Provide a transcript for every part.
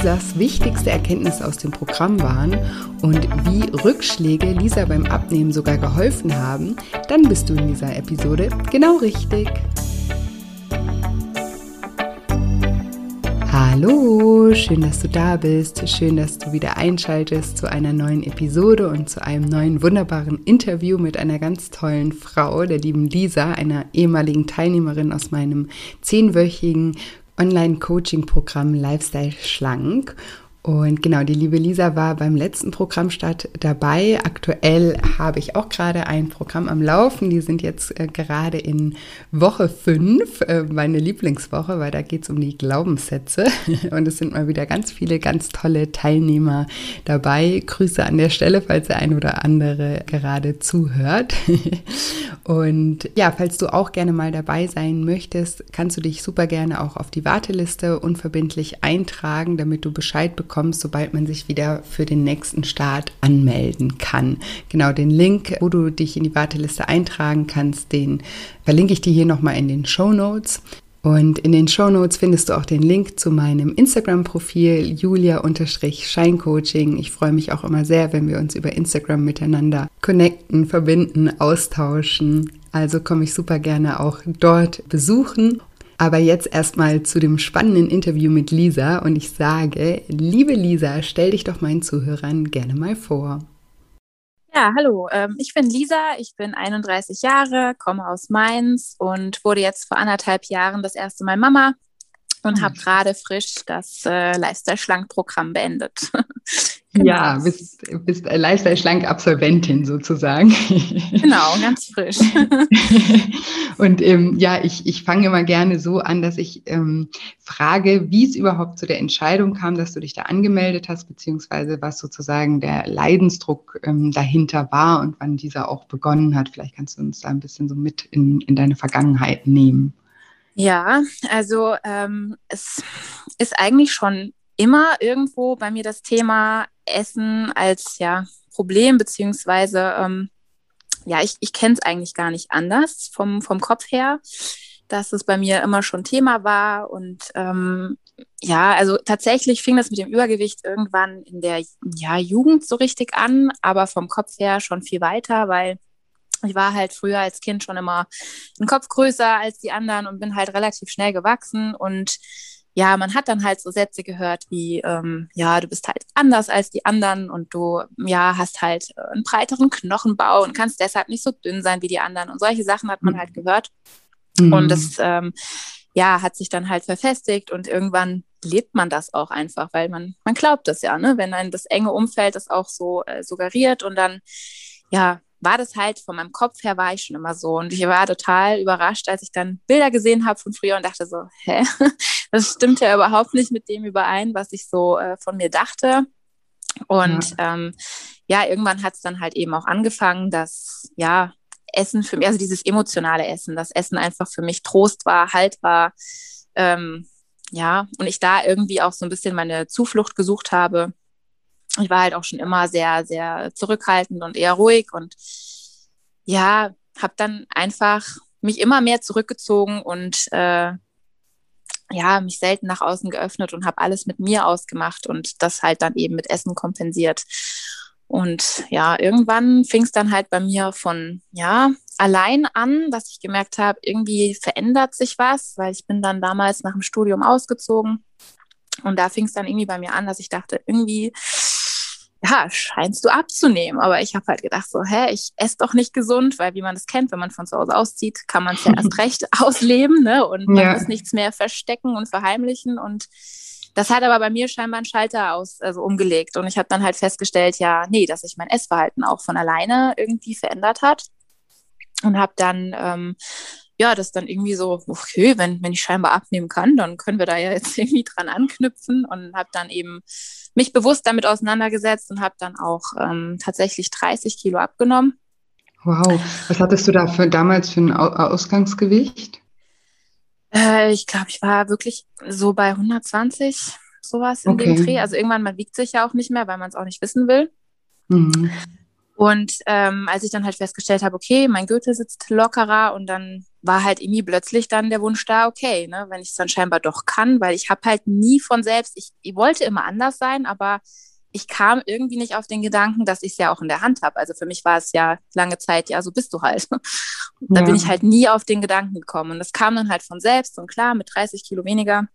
Lisas wichtigste Erkenntnisse aus dem Programm waren und wie Rückschläge Lisa beim Abnehmen sogar geholfen haben, dann bist du in dieser Episode genau richtig. Hallo, schön, dass du da bist. Schön, dass du wieder einschaltest zu einer neuen Episode und zu einem neuen wunderbaren Interview mit einer ganz tollen Frau, der lieben Lisa, einer ehemaligen Teilnehmerin aus meinem zehnwöchigen Online-Coaching-Programm Lifestyle Schlank. Und genau, die liebe Lisa war beim letzten Programmstart dabei. Aktuell habe ich auch gerade ein Programm am Laufen. Die sind jetzt äh, gerade in Woche 5, äh, meine Lieblingswoche, weil da geht es um die Glaubenssätze. Und es sind mal wieder ganz viele ganz tolle Teilnehmer dabei. Grüße an der Stelle, falls der ein oder andere gerade zuhört. Und ja, falls du auch gerne mal dabei sein möchtest, kannst du dich super gerne auch auf die Warteliste unverbindlich eintragen, damit du Bescheid bekommst bekommst, sobald man sich wieder für den nächsten Start anmelden kann. Genau den Link, wo du dich in die Warteliste eintragen kannst, den verlinke ich dir hier nochmal in den Show Notes. Und in den Show Notes findest du auch den Link zu meinem Instagram-Profil julia-scheincoaching. Ich freue mich auch immer sehr, wenn wir uns über Instagram miteinander connecten, verbinden, austauschen. Also komme ich super gerne auch dort besuchen. Aber jetzt erstmal zu dem spannenden Interview mit Lisa und ich sage, liebe Lisa, stell dich doch meinen Zuhörern gerne mal vor. Ja, hallo, ähm, ich bin Lisa, ich bin 31 Jahre, komme aus Mainz und wurde jetzt vor anderthalb Jahren das erste Mal Mama und hm. habe gerade frisch das äh, Lifestyle-Schlank-Programm beendet. Genau. Ja, bist, bist Lifestyle-Schlank-Absolventin sozusagen. Genau, ganz frisch. Und ähm, ja, ich, ich fange immer gerne so an, dass ich ähm, frage, wie es überhaupt zu der Entscheidung kam, dass du dich da angemeldet hast, beziehungsweise was sozusagen der Leidensdruck ähm, dahinter war und wann dieser auch begonnen hat. Vielleicht kannst du uns da ein bisschen so mit in, in deine Vergangenheit nehmen. Ja, also ähm, es ist eigentlich schon immer irgendwo bei mir das Thema Essen als ja Problem, beziehungsweise ähm, ja, ich, ich kenne es eigentlich gar nicht anders vom, vom Kopf her, dass es bei mir immer schon Thema war. Und ähm, ja, also tatsächlich fing das mit dem Übergewicht irgendwann in der ja, Jugend so richtig an, aber vom Kopf her schon viel weiter, weil ich war halt früher als Kind schon immer ein Kopf größer als die anderen und bin halt relativ schnell gewachsen und ja, man hat dann halt so Sätze gehört wie, ähm, ja, du bist halt anders als die anderen und du, ja, hast halt äh, einen breiteren Knochenbau und kannst deshalb nicht so dünn sein wie die anderen. Und solche Sachen hat man halt gehört. Mhm. Und das, ähm, ja, hat sich dann halt verfestigt und irgendwann lebt man das auch einfach, weil man, man glaubt das ja, ne? Wenn ein das enge Umfeld das auch so äh, suggeriert und dann, ja, war das halt von meinem Kopf her war ich schon immer so. Und ich war total überrascht, als ich dann Bilder gesehen habe von früher und dachte so, hä, das stimmt ja überhaupt nicht mit dem überein, was ich so äh, von mir dachte. Und ja, ähm, ja irgendwann hat es dann halt eben auch angefangen, dass ja Essen für mich, also dieses emotionale Essen, das Essen einfach für mich Trost war, Halt war. Ähm, ja, und ich da irgendwie auch so ein bisschen meine Zuflucht gesucht habe ich war halt auch schon immer sehr, sehr zurückhaltend und eher ruhig und ja, habe dann einfach mich immer mehr zurückgezogen und äh, ja, mich selten nach außen geöffnet und habe alles mit mir ausgemacht und das halt dann eben mit Essen kompensiert. Und ja, irgendwann fing es dann halt bei mir von, ja, allein an, dass ich gemerkt habe, irgendwie verändert sich was, weil ich bin dann damals nach dem Studium ausgezogen. Und da fing es dann irgendwie bei mir an, dass ich dachte, irgendwie ja, scheinst du abzunehmen. Aber ich habe halt gedacht, so, hä, ich esse doch nicht gesund, weil wie man das kennt, wenn man von zu Hause auszieht, kann man es ja erst recht ausleben, ne? Und man ja. muss nichts mehr verstecken und verheimlichen. Und Das hat aber bei mir scheinbar einen Schalter aus, also umgelegt. Und ich habe dann halt festgestellt, ja, nee, dass sich mein Essverhalten auch von alleine irgendwie verändert hat. Und habe dann ähm, ja, das dann irgendwie so, okay, wenn, wenn ich scheinbar abnehmen kann, dann können wir da ja jetzt irgendwie dran anknüpfen und habe dann eben mich bewusst damit auseinandergesetzt und habe dann auch ähm, tatsächlich 30 Kilo abgenommen. Wow, was hattest du da für, damals für ein Ausgangsgewicht? Äh, ich glaube, ich war wirklich so bei 120, sowas in okay. dem Dreh. Also irgendwann, man wiegt sich ja auch nicht mehr, weil man es auch nicht wissen will. Mhm. Und ähm, als ich dann halt festgestellt habe, okay, mein Gürtel sitzt lockerer und dann war halt irgendwie plötzlich dann der Wunsch da, okay, ne, wenn ich es dann scheinbar doch kann, weil ich habe halt nie von selbst, ich, ich wollte immer anders sein, aber ich kam irgendwie nicht auf den Gedanken, dass ich es ja auch in der Hand habe. Also für mich war es ja lange Zeit, ja, so bist du halt. Und da ja. bin ich halt nie auf den Gedanken gekommen. Und das kam dann halt von selbst. Und klar, mit 30 Kilo weniger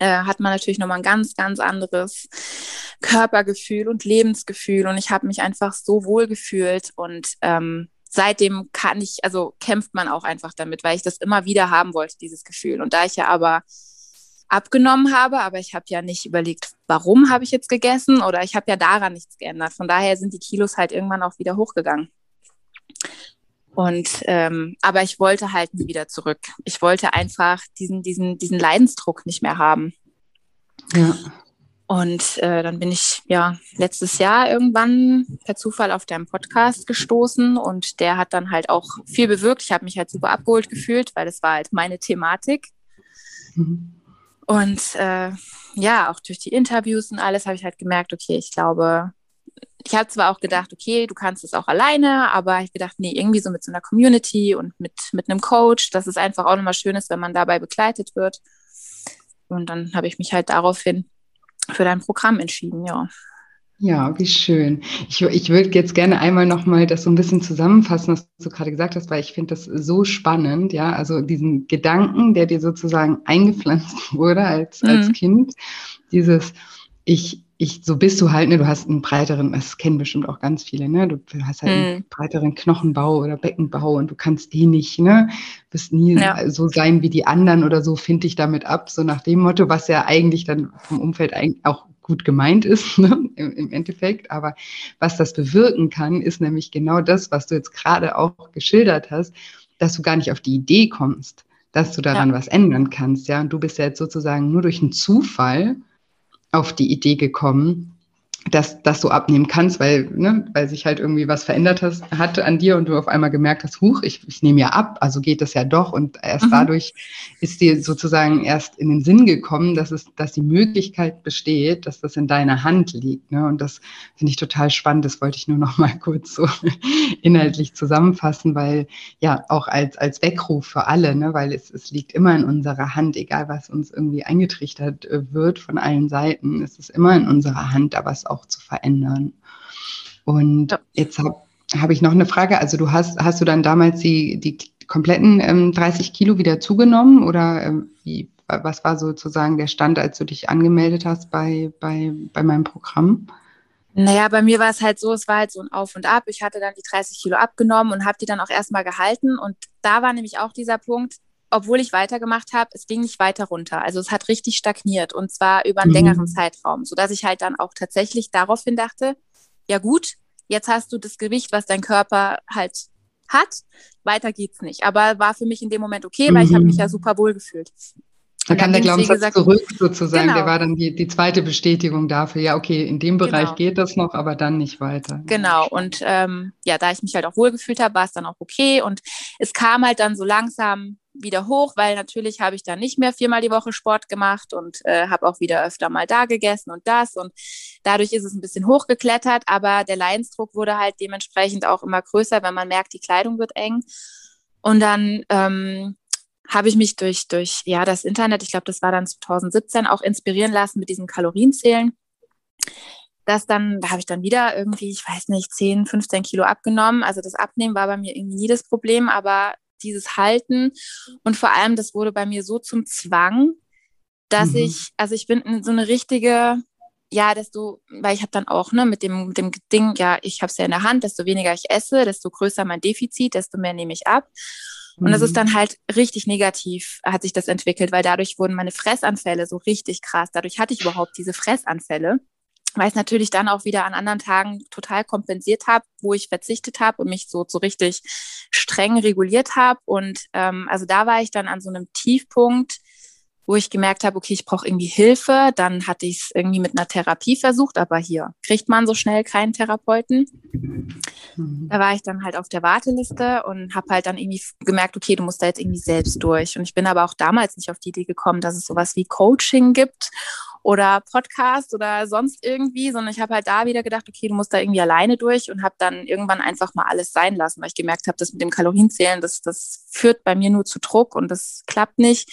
äh, hat man natürlich nochmal ein ganz, ganz anderes Körpergefühl und Lebensgefühl. Und ich habe mich einfach so wohl gefühlt. Und ähm, seitdem kann ich, also kämpft man auch einfach damit, weil ich das immer wieder haben wollte, dieses Gefühl. Und da ich ja aber abgenommen habe, aber ich habe ja nicht überlegt, warum habe ich jetzt gegessen oder ich habe ja daran nichts geändert. Von daher sind die Kilos halt irgendwann auch wieder hochgegangen. Und ähm, aber ich wollte halt nie wieder zurück. Ich wollte einfach diesen, diesen, diesen Leidensdruck nicht mehr haben. Ja. Und äh, dann bin ich ja letztes Jahr irgendwann per Zufall auf deinem Podcast gestoßen und der hat dann halt auch viel bewirkt. Ich habe mich halt super abgeholt gefühlt, weil das war halt meine Thematik. Mhm. Und äh, ja, auch durch die Interviews und alles habe ich halt gemerkt, okay, ich glaube, ich habe zwar auch gedacht, okay, du kannst es auch alleine, aber ich gedacht, nee, irgendwie so mit so einer Community und mit, mit einem Coach, dass es einfach auch nochmal schön ist, wenn man dabei begleitet wird. Und dann habe ich mich halt daraufhin für dein Programm entschieden, ja. Ja, wie schön. Ich, ich würde jetzt gerne einmal nochmal das so ein bisschen zusammenfassen, was du gerade gesagt hast, weil ich finde das so spannend, ja. Also diesen Gedanken, der dir sozusagen eingepflanzt wurde als, mhm. als Kind, dieses, ich, ich, so bist du halt, ne, du hast einen breiteren, das kennen bestimmt auch ganz viele, ne, du hast halt einen mhm. breiteren Knochenbau oder Beckenbau und du kannst die nicht, ne, bist nie ja. so sein wie die anderen oder so, finde ich damit ab, so nach dem Motto, was ja eigentlich dann vom Umfeld eigentlich auch gut gemeint ist ne, im, im, Endeffekt. Aber was das bewirken kann, ist nämlich genau das, was du jetzt gerade auch geschildert hast, dass du gar nicht auf die Idee kommst, dass du daran ja. was ändern kannst. Ja, und du bist ja jetzt sozusagen nur durch einen Zufall auf die Idee gekommen, dass, dass du abnehmen kannst, weil, ne, weil sich halt irgendwie was verändert hast, hatte an dir und du auf einmal gemerkt hast, huch, ich, ich nehme ja ab, also geht das ja doch. Und erst mhm. dadurch ist dir sozusagen erst in den Sinn gekommen, dass es, dass die Möglichkeit besteht, dass das in deiner Hand liegt. Ne? Und das finde ich total spannend. Das wollte ich nur noch mal kurz so inhaltlich zusammenfassen, weil ja auch als, als Weckruf für alle, ne, weil es, es liegt immer in unserer Hand, egal was uns irgendwie eingetrichtert äh, wird von allen Seiten, es ist immer in unserer Hand, aber es auch zu verändern. Und ja. jetzt habe hab ich noch eine Frage. Also du hast, hast du dann damals die, die kompletten ähm, 30 Kilo wieder zugenommen oder ähm, wie, was war sozusagen der Stand, als du dich angemeldet hast bei, bei, bei meinem Programm? Naja, bei mir war es halt so, es war halt so ein Auf und Ab. Ich hatte dann die 30 Kilo abgenommen und habe die dann auch erstmal gehalten. Und da war nämlich auch dieser Punkt, obwohl ich weitergemacht habe, es ging nicht weiter runter. Also es hat richtig stagniert und zwar über einen mhm. längeren Zeitraum, sodass ich halt dann auch tatsächlich daraufhin dachte, ja gut, jetzt hast du das Gewicht, was dein Körper halt hat, weiter geht's nicht. Aber war für mich in dem Moment okay, weil mhm. ich habe mich ja super wohl gefühlt. Da kam der Glaubenssatz gesagt, zurück sozusagen. Genau. Der war dann die, die zweite Bestätigung dafür. Ja, okay, in dem Bereich genau. geht das noch, aber dann nicht weiter. Genau. Und ähm, ja, da ich mich halt auch wohlgefühlt habe, war es dann auch okay. Und es kam halt dann so langsam wieder hoch, weil natürlich habe ich dann nicht mehr viermal die Woche Sport gemacht und äh, habe auch wieder öfter mal da gegessen und das und dadurch ist es ein bisschen hochgeklettert, aber der Leidensdruck wurde halt dementsprechend auch immer größer, wenn man merkt, die Kleidung wird eng und dann ähm, habe ich mich durch durch ja das Internet, ich glaube, das war dann 2017 auch inspirieren lassen mit diesen Kalorienzählen. Das dann, da habe ich dann wieder irgendwie, ich weiß nicht, 10, 15 Kilo abgenommen. Also das Abnehmen war bei mir irgendwie nie das Problem, aber dieses Halten. Und vor allem, das wurde bei mir so zum Zwang, dass mhm. ich, also ich bin so eine richtige, ja, desto, weil ich habe dann auch ne, mit dem, mit dem Ding, ja, ich habe es ja in der Hand, desto weniger ich esse, desto größer mein Defizit, desto mehr nehme ich ab. Und das ist mhm. dann halt richtig negativ, hat sich das entwickelt, weil dadurch wurden meine Fressanfälle so richtig krass. Dadurch hatte ich überhaupt diese Fressanfälle, weil ich natürlich dann auch wieder an anderen Tagen total kompensiert habe, wo ich verzichtet habe und mich so, so richtig streng reguliert habe. Und ähm, also da war ich dann an so einem Tiefpunkt, wo ich gemerkt habe, okay, ich brauche irgendwie Hilfe. Dann hatte ich es irgendwie mit einer Therapie versucht, aber hier kriegt man so schnell keinen Therapeuten. Da war ich dann halt auf der Warteliste und habe halt dann irgendwie gemerkt, okay, du musst da jetzt irgendwie selbst durch. Und ich bin aber auch damals nicht auf die Idee gekommen, dass es sowas wie Coaching gibt oder Podcast oder sonst irgendwie, sondern ich habe halt da wieder gedacht, okay, du musst da irgendwie alleine durch und habe dann irgendwann einfach mal alles sein lassen, weil ich gemerkt habe, das mit dem Kalorienzählen, das, das führt bei mir nur zu Druck und das klappt nicht.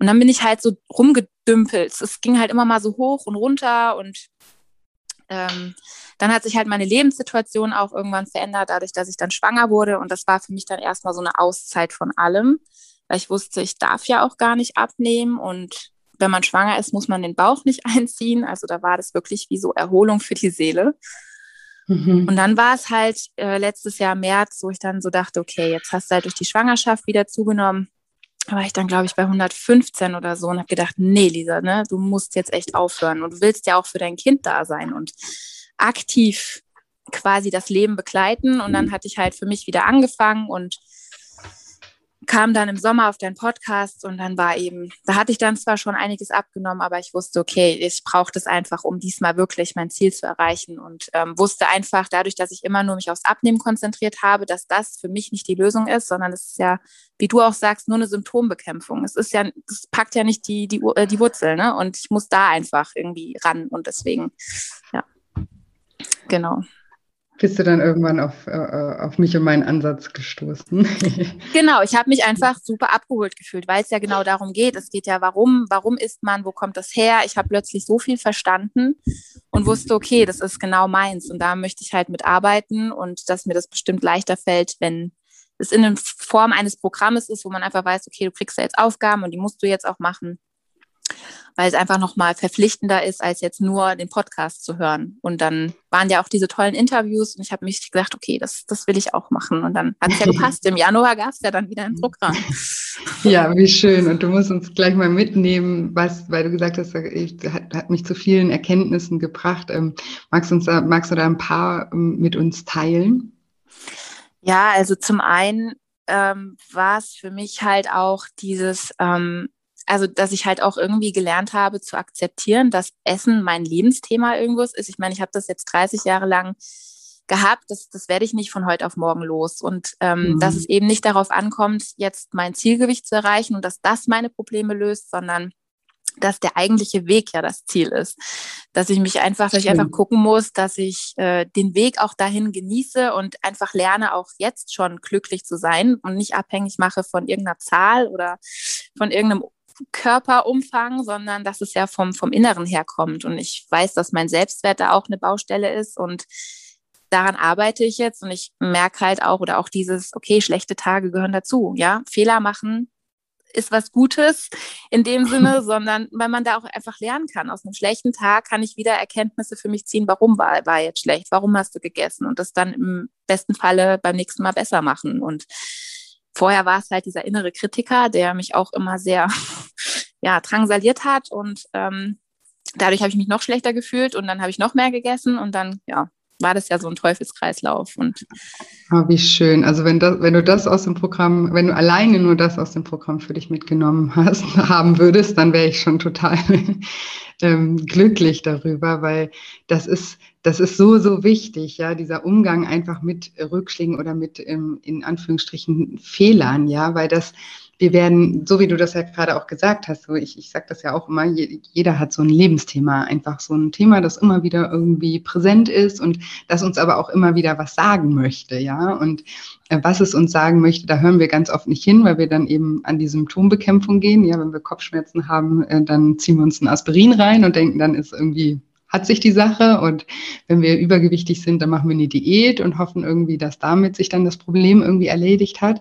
Und dann bin ich halt so rumgedümpelt. Es ging halt immer mal so hoch und runter und ähm, dann hat sich halt meine Lebenssituation auch irgendwann verändert, dadurch, dass ich dann schwanger wurde. Und das war für mich dann erstmal so eine Auszeit von allem, weil ich wusste, ich darf ja auch gar nicht abnehmen. Und wenn man schwanger ist, muss man den Bauch nicht einziehen. Also da war das wirklich wie so Erholung für die Seele. Mhm. Und dann war es halt äh, letztes Jahr März, wo ich dann so dachte, okay, jetzt hast du halt durch die Schwangerschaft wieder zugenommen war ich dann, glaube ich, bei 115 oder so und habe gedacht, nee, Lisa, ne, du musst jetzt echt aufhören und du willst ja auch für dein Kind da sein und aktiv quasi das Leben begleiten. Und dann mhm. hatte ich halt für mich wieder angefangen und kam dann im Sommer auf deinen Podcast und dann war eben, da hatte ich dann zwar schon einiges abgenommen, aber ich wusste, okay, ich brauche das einfach, um diesmal wirklich mein Ziel zu erreichen und ähm, wusste einfach dadurch, dass ich immer nur mich aufs Abnehmen konzentriert habe, dass das für mich nicht die Lösung ist, sondern es ist ja, wie du auch sagst, nur eine Symptombekämpfung. Es ist ja, es packt ja nicht die, die, äh, die Wurzel, ne? Und ich muss da einfach irgendwie ran und deswegen, ja, genau bist du dann irgendwann auf, äh, auf mich und meinen Ansatz gestoßen. genau, ich habe mich einfach super abgeholt gefühlt, weil es ja genau darum geht. Es geht ja, warum, warum ist man, wo kommt das her? Ich habe plötzlich so viel verstanden und wusste, okay, das ist genau meins und da möchte ich halt mitarbeiten und dass mir das bestimmt leichter fällt, wenn es in Form eines Programmes ist, wo man einfach weiß, okay, du kriegst da jetzt Aufgaben und die musst du jetzt auch machen weil es einfach nochmal verpflichtender ist, als jetzt nur den Podcast zu hören. Und dann waren ja auch diese tollen Interviews und ich habe mich gedacht, okay, das, das will ich auch machen. Und dann hat es ja gepasst. Im Januar gab es ja dann wieder ein Programm. Ja, wie schön. Und du musst uns gleich mal mitnehmen, was, weil du gesagt hast, hat, hat mich zu vielen Erkenntnissen gebracht. Ähm, magst, uns, magst du da ein paar ähm, mit uns teilen? Ja, also zum einen ähm, war es für mich halt auch dieses, ähm, also dass ich halt auch irgendwie gelernt habe zu akzeptieren, dass Essen mein Lebensthema irgendwas ist. Ich meine, ich habe das jetzt 30 Jahre lang gehabt, das, das werde ich nicht von heute auf morgen los. Und ähm, mhm. dass es eben nicht darauf ankommt, jetzt mein Zielgewicht zu erreichen und dass das meine Probleme löst, sondern dass der eigentliche Weg ja das Ziel ist. Dass ich mich einfach, dass ich einfach gucken muss, dass ich äh, den Weg auch dahin genieße und einfach lerne, auch jetzt schon glücklich zu sein und nicht abhängig mache von irgendeiner Zahl oder von irgendeinem Körperumfang, sondern dass es ja vom, vom Inneren herkommt. Und ich weiß, dass mein Selbstwert da auch eine Baustelle ist und daran arbeite ich jetzt und ich merke halt auch oder auch dieses, okay, schlechte Tage gehören dazu, ja, Fehler machen ist was Gutes in dem Sinne, sondern weil man da auch einfach lernen kann. Aus einem schlechten Tag kann ich wieder Erkenntnisse für mich ziehen, warum war, war jetzt schlecht, warum hast du gegessen und das dann im besten Falle beim nächsten Mal besser machen und vorher war es halt dieser innere Kritiker, der mich auch immer sehr ja, drangsaliert hat und ähm, dadurch habe ich mich noch schlechter gefühlt und dann habe ich noch mehr gegessen und dann, ja, war das ja so ein Teufelskreislauf. Und oh, wie schön. Also wenn, das, wenn du das aus dem Programm, wenn du alleine nur das aus dem Programm für dich mitgenommen hast, haben würdest, dann wäre ich schon total ähm, glücklich darüber, weil das ist, das ist so, so wichtig, ja, dieser Umgang einfach mit Rückschlägen oder mit ähm, in Anführungsstrichen Fehlern, ja, weil das wir werden, so wie du das ja gerade auch gesagt hast, so ich, ich sage das ja auch immer, jeder hat so ein Lebensthema, einfach so ein Thema, das immer wieder irgendwie präsent ist und das uns aber auch immer wieder was sagen möchte, ja. Und äh, was es uns sagen möchte, da hören wir ganz oft nicht hin, weil wir dann eben an die Symptombekämpfung gehen. Ja, wenn wir Kopfschmerzen haben, äh, dann ziehen wir uns ein Aspirin rein und denken, dann ist irgendwie hat sich die Sache. Und wenn wir übergewichtig sind, dann machen wir eine Diät und hoffen irgendwie, dass damit sich dann das Problem irgendwie erledigt hat.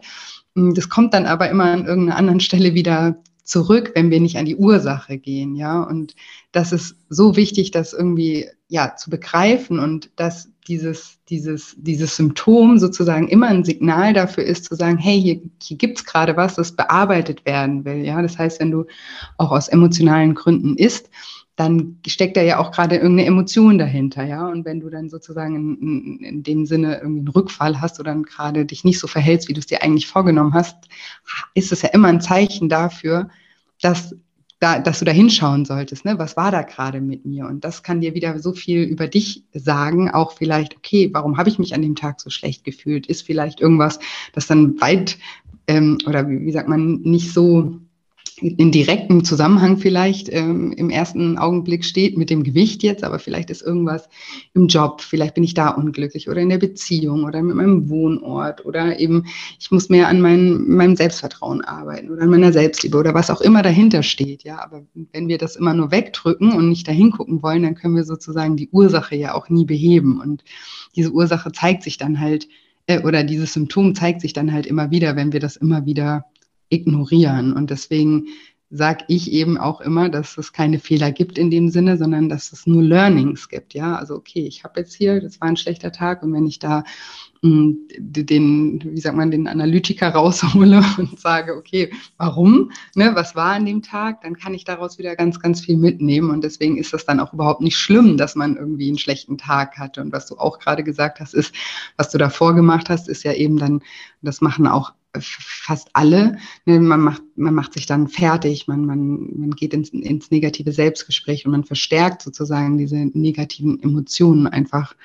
Hm, das kommt dann aber immer an irgendeiner anderen Stelle wieder zurück, wenn wir nicht an die Ursache gehen, ja. Und das ist so wichtig, das irgendwie ja zu begreifen und dass dieses, dieses, dieses Symptom sozusagen immer ein Signal dafür ist, zu sagen, hey, hier, hier gibt's gerade was, das bearbeitet werden will. Ja, das heißt, wenn du auch aus emotionalen Gründen isst, dann steckt da ja auch gerade irgendeine Emotion dahinter, ja. Und wenn du dann sozusagen in, in dem Sinne irgendwie einen Rückfall hast oder gerade dich nicht so verhältst, wie du es dir eigentlich vorgenommen hast, ist es ja immer ein Zeichen dafür, dass da, dass du da hinschauen solltest, ne? Was war da gerade mit mir? Und das kann dir wieder so viel über dich sagen, auch vielleicht, okay, warum habe ich mich an dem Tag so schlecht gefühlt? Ist vielleicht irgendwas, das dann weit ähm, oder wie, wie sagt man, nicht so in direktem Zusammenhang vielleicht ähm, im ersten Augenblick steht mit dem Gewicht jetzt, aber vielleicht ist irgendwas im Job, vielleicht bin ich da unglücklich oder in der Beziehung oder mit meinem Wohnort oder eben ich muss mehr an mein, meinem Selbstvertrauen arbeiten oder an meiner Selbstliebe oder was auch immer dahinter steht. Ja, aber wenn wir das immer nur wegdrücken und nicht dahin gucken wollen, dann können wir sozusagen die Ursache ja auch nie beheben und diese Ursache zeigt sich dann halt äh, oder dieses Symptom zeigt sich dann halt immer wieder, wenn wir das immer wieder ignorieren. Und deswegen sage ich eben auch immer, dass es keine Fehler gibt in dem Sinne, sondern dass es nur Learnings gibt. Ja, also okay, ich habe jetzt hier, das war ein schlechter Tag und wenn ich da den, wie sagt man, den Analytiker raushole und sage, okay, warum, ne, was war an dem Tag, dann kann ich daraus wieder ganz, ganz viel mitnehmen und deswegen ist das dann auch überhaupt nicht schlimm, dass man irgendwie einen schlechten Tag hatte und was du auch gerade gesagt hast, ist, was du davor gemacht hast, ist ja eben dann, das machen auch fast alle. Ne, man macht, man macht sich dann fertig, man, man, man geht ins, ins negative Selbstgespräch und man verstärkt sozusagen diese negativen Emotionen einfach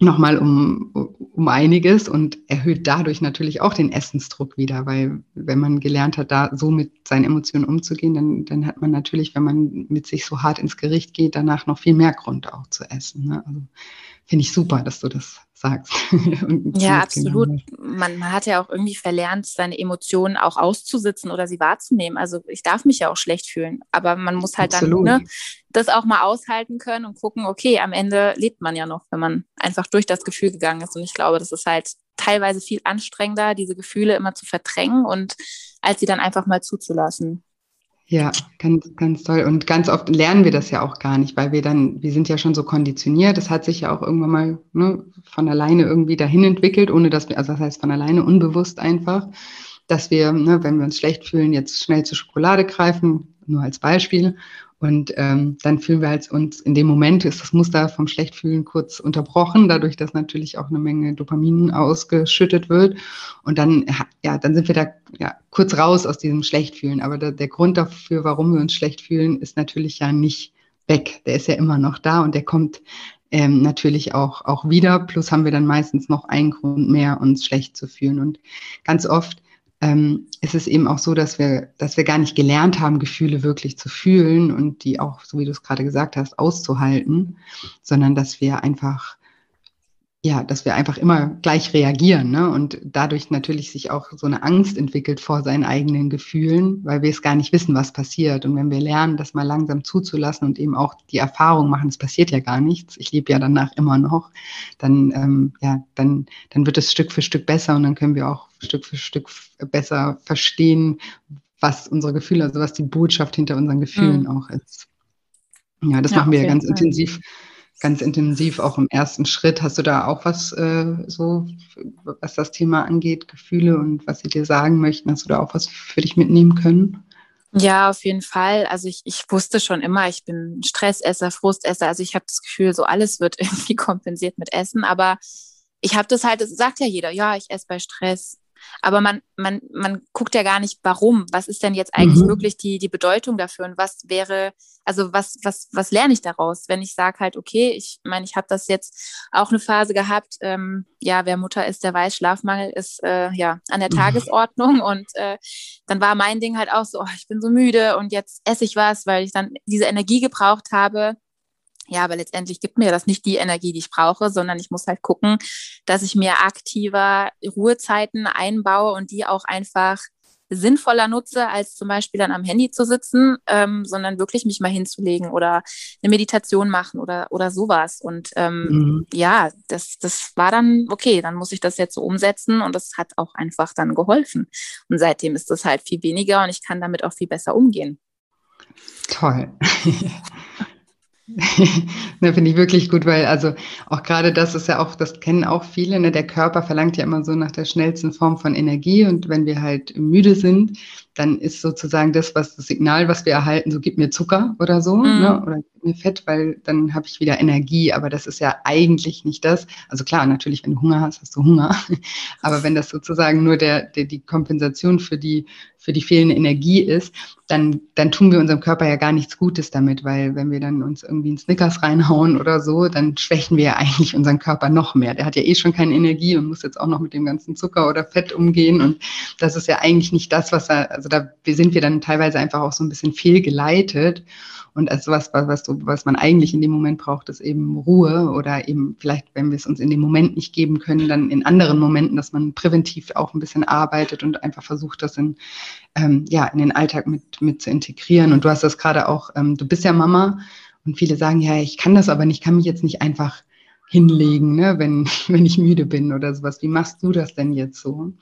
nochmal um, um einiges und erhöht dadurch natürlich auch den Essensdruck wieder, weil wenn man gelernt hat, da so mit seinen Emotionen umzugehen, dann, dann hat man natürlich, wenn man mit sich so hart ins Gericht geht, danach noch viel mehr Grund auch zu essen. Ne? Also finde ich super, dass du das sagst. ja, absolut. Man, man, hat ja auch irgendwie verlernt, seine Emotionen auch auszusitzen oder sie wahrzunehmen. Also ich darf mich ja auch schlecht fühlen, aber man muss halt absolut. dann ne, das auch mal aushalten können und gucken, okay, am Ende lebt man ja noch, wenn man einfach durch das Gefühl gegangen ist. Und ich glaube, das ist halt teilweise viel anstrengender, diese Gefühle immer zu verdrängen und als sie dann einfach mal zuzulassen. Ja, ganz, ganz toll. Und ganz oft lernen wir das ja auch gar nicht, weil wir dann, wir sind ja schon so konditioniert. Das hat sich ja auch irgendwann mal ne, von alleine irgendwie dahin entwickelt, ohne dass wir, also das heißt von alleine unbewusst einfach, dass wir, ne, wenn wir uns schlecht fühlen, jetzt schnell zur Schokolade greifen, nur als Beispiel. Und ähm, dann fühlen wir halt uns, in dem Moment ist das Muster vom Schlechtfühlen kurz unterbrochen, dadurch, dass natürlich auch eine Menge Dopamin ausgeschüttet wird. Und dann, ja, dann sind wir da ja, kurz raus aus diesem Schlechtfühlen. Aber der, der Grund dafür, warum wir uns schlecht fühlen, ist natürlich ja nicht weg. Der ist ja immer noch da und der kommt ähm, natürlich auch, auch wieder. Plus haben wir dann meistens noch einen Grund mehr, uns schlecht zu fühlen. Und ganz oft ähm, ist es eben auch so, dass wir, dass wir gar nicht gelernt haben, Gefühle wirklich zu fühlen und die auch, so wie du es gerade gesagt hast, auszuhalten, sondern dass wir einfach ja, dass wir einfach immer gleich reagieren ne? und dadurch natürlich sich auch so eine Angst entwickelt vor seinen eigenen Gefühlen, weil wir es gar nicht wissen, was passiert. Und wenn wir lernen, das mal langsam zuzulassen und eben auch die Erfahrung machen, es passiert ja gar nichts, ich lebe ja danach immer noch, dann, ähm, ja, dann, dann wird es Stück für Stück besser und dann können wir auch Stück für Stück besser verstehen, was unsere Gefühle, also was die Botschaft hinter unseren Gefühlen mhm. auch ist. Ja, das ja, machen wir ja ganz Fall. intensiv ganz intensiv auch im ersten Schritt. Hast du da auch was äh, so, was das Thema angeht, Gefühle und was sie dir sagen möchten? Hast du da auch was für dich mitnehmen können? Ja, auf jeden Fall. Also ich, ich wusste schon immer, ich bin Stressesser, Frustesser. Also ich habe das Gefühl, so alles wird irgendwie kompensiert mit Essen. Aber ich habe das halt, das sagt ja jeder, ja, ich esse bei Stress. Aber man, man, man guckt ja gar nicht, warum. Was ist denn jetzt eigentlich mhm. wirklich die, die Bedeutung dafür? Und was wäre, also was, was, was lerne ich daraus, wenn ich sage halt, okay, ich meine, ich habe das jetzt auch eine Phase gehabt, ähm, ja, wer Mutter ist, der weiß, Schlafmangel ist äh, ja an der mhm. Tagesordnung. Und äh, dann war mein Ding halt auch so, oh, ich bin so müde und jetzt esse ich was, weil ich dann diese Energie gebraucht habe ja, aber letztendlich gibt mir das nicht die Energie, die ich brauche, sondern ich muss halt gucken, dass ich mir aktiver Ruhezeiten einbaue und die auch einfach sinnvoller nutze, als zum Beispiel dann am Handy zu sitzen, ähm, sondern wirklich mich mal hinzulegen oder eine Meditation machen oder, oder sowas. Und ähm, mhm. ja, das, das war dann, okay, dann muss ich das jetzt so umsetzen und das hat auch einfach dann geholfen. Und seitdem ist das halt viel weniger und ich kann damit auch viel besser umgehen. Toll. ne, finde ich wirklich gut, weil also auch gerade das ist ja auch, das kennen auch viele, ne? Der Körper verlangt ja immer so nach der schnellsten Form von Energie und wenn wir halt müde sind, dann ist sozusagen das, was das Signal, was wir erhalten, so gib mir Zucker oder so, mhm. ne? oder gib mir Fett, weil dann habe ich wieder Energie. Aber das ist ja eigentlich nicht das. Also klar, natürlich, wenn du Hunger hast, hast du Hunger. Aber wenn das sozusagen nur der, der die Kompensation für die für die fehlende Energie ist, dann, dann tun wir unserem Körper ja gar nichts Gutes damit, weil wenn wir dann uns irgendwie einen Snickers reinhauen oder so, dann schwächen wir ja eigentlich unseren Körper noch mehr. Der hat ja eh schon keine Energie und muss jetzt auch noch mit dem ganzen Zucker oder Fett umgehen und das ist ja eigentlich nicht das, was er, also da sind wir dann teilweise einfach auch so ein bisschen fehlgeleitet und als was, was, was man eigentlich in dem Moment braucht, ist eben Ruhe oder eben vielleicht, wenn wir es uns in dem Moment nicht geben können, dann in anderen Momenten, dass man präventiv auch ein bisschen arbeitet und einfach versucht, das in, ähm, ja, in den Alltag mit, mit zu integrieren. Und du hast das gerade auch, ähm, du bist ja Mama und viele sagen, ja, ich kann das aber nicht, kann mich jetzt nicht einfach hinlegen, ne, wenn, wenn ich müde bin oder sowas. Wie machst du das denn jetzt so?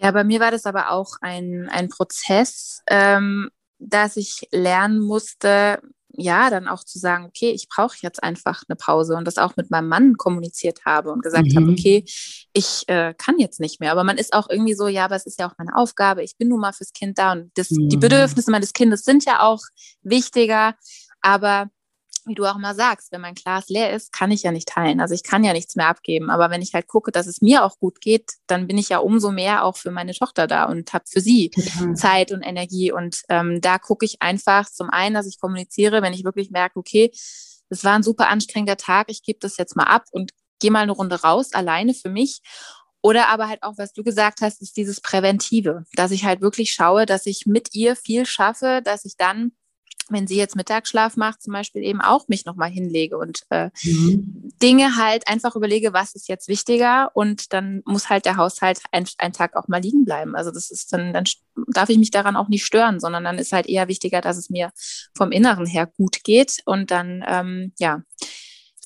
Ja, bei mir war das aber auch ein, ein Prozess. Ähm, dass ich lernen musste, ja, dann auch zu sagen, okay, ich brauche jetzt einfach eine Pause und das auch mit meinem Mann kommuniziert habe und gesagt mhm. habe, okay, ich äh, kann jetzt nicht mehr. Aber man ist auch irgendwie so, ja, aber es ist ja auch meine Aufgabe, ich bin nun mal fürs Kind da und das, mhm. die Bedürfnisse meines Kindes sind ja auch wichtiger. Aber wie du auch immer sagst, wenn mein Glas leer ist, kann ich ja nicht teilen. Also ich kann ja nichts mehr abgeben. Aber wenn ich halt gucke, dass es mir auch gut geht, dann bin ich ja umso mehr auch für meine Tochter da und habe für sie Total. Zeit und Energie. Und ähm, da gucke ich einfach zum einen, dass ich kommuniziere, wenn ich wirklich merke, okay, es war ein super anstrengender Tag, ich gebe das jetzt mal ab und gehe mal eine Runde raus, alleine für mich. Oder aber halt auch, was du gesagt hast, ist dieses Präventive, dass ich halt wirklich schaue, dass ich mit ihr viel schaffe, dass ich dann wenn sie jetzt Mittagsschlaf macht, zum Beispiel eben auch mich nochmal hinlege und äh, mhm. Dinge halt einfach überlege, was ist jetzt wichtiger und dann muss halt der Haushalt ein, einen Tag auch mal liegen bleiben. Also das ist dann, dann darf ich mich daran auch nicht stören, sondern dann ist halt eher wichtiger, dass es mir vom Inneren her gut geht und dann, ähm, ja,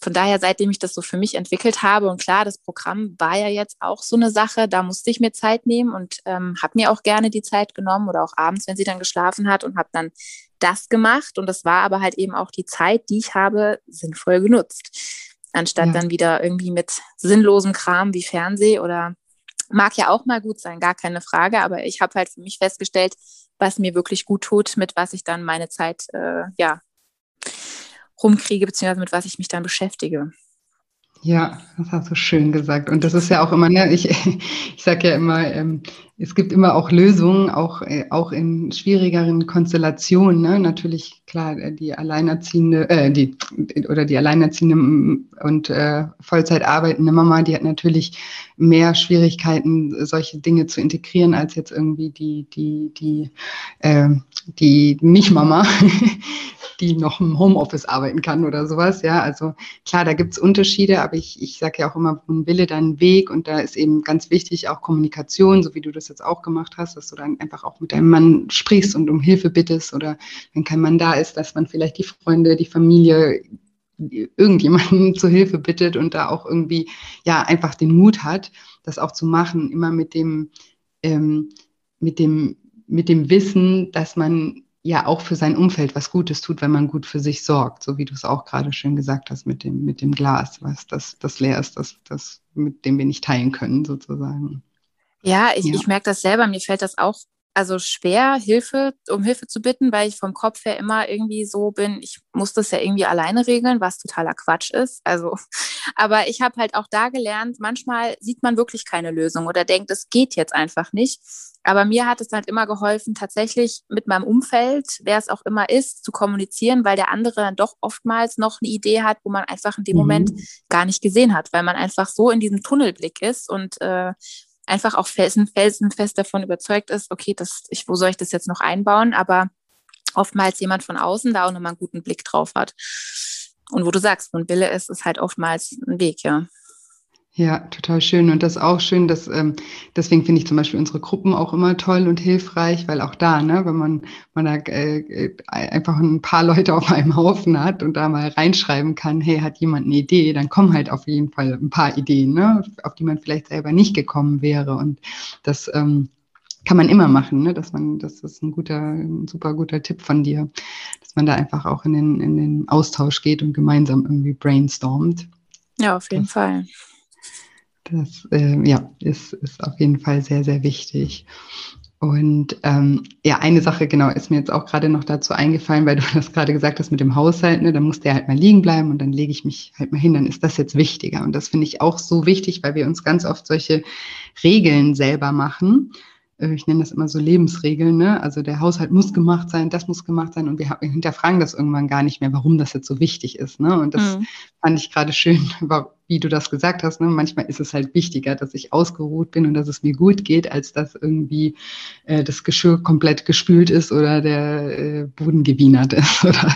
von daher, seitdem ich das so für mich entwickelt habe, und klar, das Programm war ja jetzt auch so eine Sache, da musste ich mir Zeit nehmen und ähm, habe mir auch gerne die Zeit genommen oder auch abends, wenn sie dann geschlafen hat und habe dann das gemacht. Und das war aber halt eben auch die Zeit, die ich habe, sinnvoll genutzt. Anstatt ja. dann wieder irgendwie mit sinnlosem Kram wie Fernseh oder mag ja auch mal gut sein, gar keine Frage. Aber ich habe halt für mich festgestellt, was mir wirklich gut tut, mit was ich dann meine Zeit äh, ja rumkriege, beziehungsweise mit was ich mich dann beschäftige. Ja, das hast du schön gesagt. Und das ist ja auch immer, ne, ich, ich sage ja immer, ähm, es gibt immer auch Lösungen, auch, äh, auch in schwierigeren Konstellationen. Ne? Natürlich, klar, äh, die Alleinerziehende, äh, die, oder die Alleinerziehende und äh, Vollzeit arbeitende Mama, die hat natürlich mehr Schwierigkeiten, solche Dinge zu integrieren, als jetzt irgendwie die, die, die, äh, die Nicht-Mama, die noch im Homeoffice arbeiten kann oder sowas. Ja, also klar, da gibt's Unterschiede, aber ich, ich sage ja auch immer, wo ein Wille, dann Weg. Und da ist eben ganz wichtig auch Kommunikation, so wie du das jetzt auch gemacht hast, dass du dann einfach auch mit deinem Mann sprichst und um Hilfe bittest oder wenn kein Mann da ist, dass man vielleicht die Freunde, die Familie, irgendjemanden zur Hilfe bittet und da auch irgendwie ja einfach den Mut hat, das auch zu machen, immer mit dem ähm, mit dem mit dem Wissen, dass man ja auch für sein Umfeld was Gutes tut, wenn man gut für sich sorgt, so wie du es auch gerade schön gesagt hast mit dem, mit dem Glas, was das, das leer ist, das, das, mit dem wir nicht teilen können, sozusagen. Ja, ich, ja. ich merke das selber, mir fällt das auch also schwer, Hilfe, um Hilfe zu bitten, weil ich vom Kopf her immer irgendwie so bin, ich muss das ja irgendwie alleine regeln, was totaler Quatsch ist. Also, aber ich habe halt auch da gelernt, manchmal sieht man wirklich keine Lösung oder denkt, es geht jetzt einfach nicht. Aber mir hat es halt immer geholfen, tatsächlich mit meinem Umfeld, wer es auch immer ist, zu kommunizieren, weil der andere dann doch oftmals noch eine Idee hat, wo man einfach in dem mhm. Moment gar nicht gesehen hat, weil man einfach so in diesem Tunnelblick ist und äh, einfach auch felsen, felsenfest davon überzeugt ist, okay, das, ich, wo soll ich das jetzt noch einbauen? Aber oftmals jemand von außen da auch nochmal einen guten Blick drauf hat. Und wo du sagst, wo ein Wille ist, ist halt oftmals ein Weg, ja. Ja, total schön. Und das ist auch schön, dass ähm, deswegen finde ich zum Beispiel unsere Gruppen auch immer toll und hilfreich, weil auch da, ne, wenn man, man da äh, äh, einfach ein paar Leute auf einem Haufen hat und da mal reinschreiben kann, hey, hat jemand eine Idee, dann kommen halt auf jeden Fall ein paar Ideen, ne, auf die man vielleicht selber nicht gekommen wäre. Und das ähm, kann man immer machen, ne? dass man, das ist ein guter, ein super guter Tipp von dir. Das dass man da einfach auch in den, in den Austausch geht und gemeinsam irgendwie brainstormt. Ja, auf jeden das, Fall. Das äh, ja, ist, ist auf jeden Fall sehr, sehr wichtig. Und ähm, ja, eine Sache genau ist mir jetzt auch gerade noch dazu eingefallen, weil du das gerade gesagt hast mit dem Haushalt, ne, da muss der halt mal liegen bleiben und dann lege ich mich halt mal hin, dann ist das jetzt wichtiger. Und das finde ich auch so wichtig, weil wir uns ganz oft solche Regeln selber machen ich nenne das immer so Lebensregeln, ne? Also der Haushalt muss gemacht sein, das muss gemacht sein und wir hinterfragen das irgendwann gar nicht mehr, warum das jetzt so wichtig ist, ne? Und das mhm. fand ich gerade schön, wie du das gesagt hast, ne? Manchmal ist es halt wichtiger, dass ich ausgeruht bin und dass es mir gut geht, als dass irgendwie äh, das Geschirr komplett gespült ist oder der äh, Boden gewienert ist oder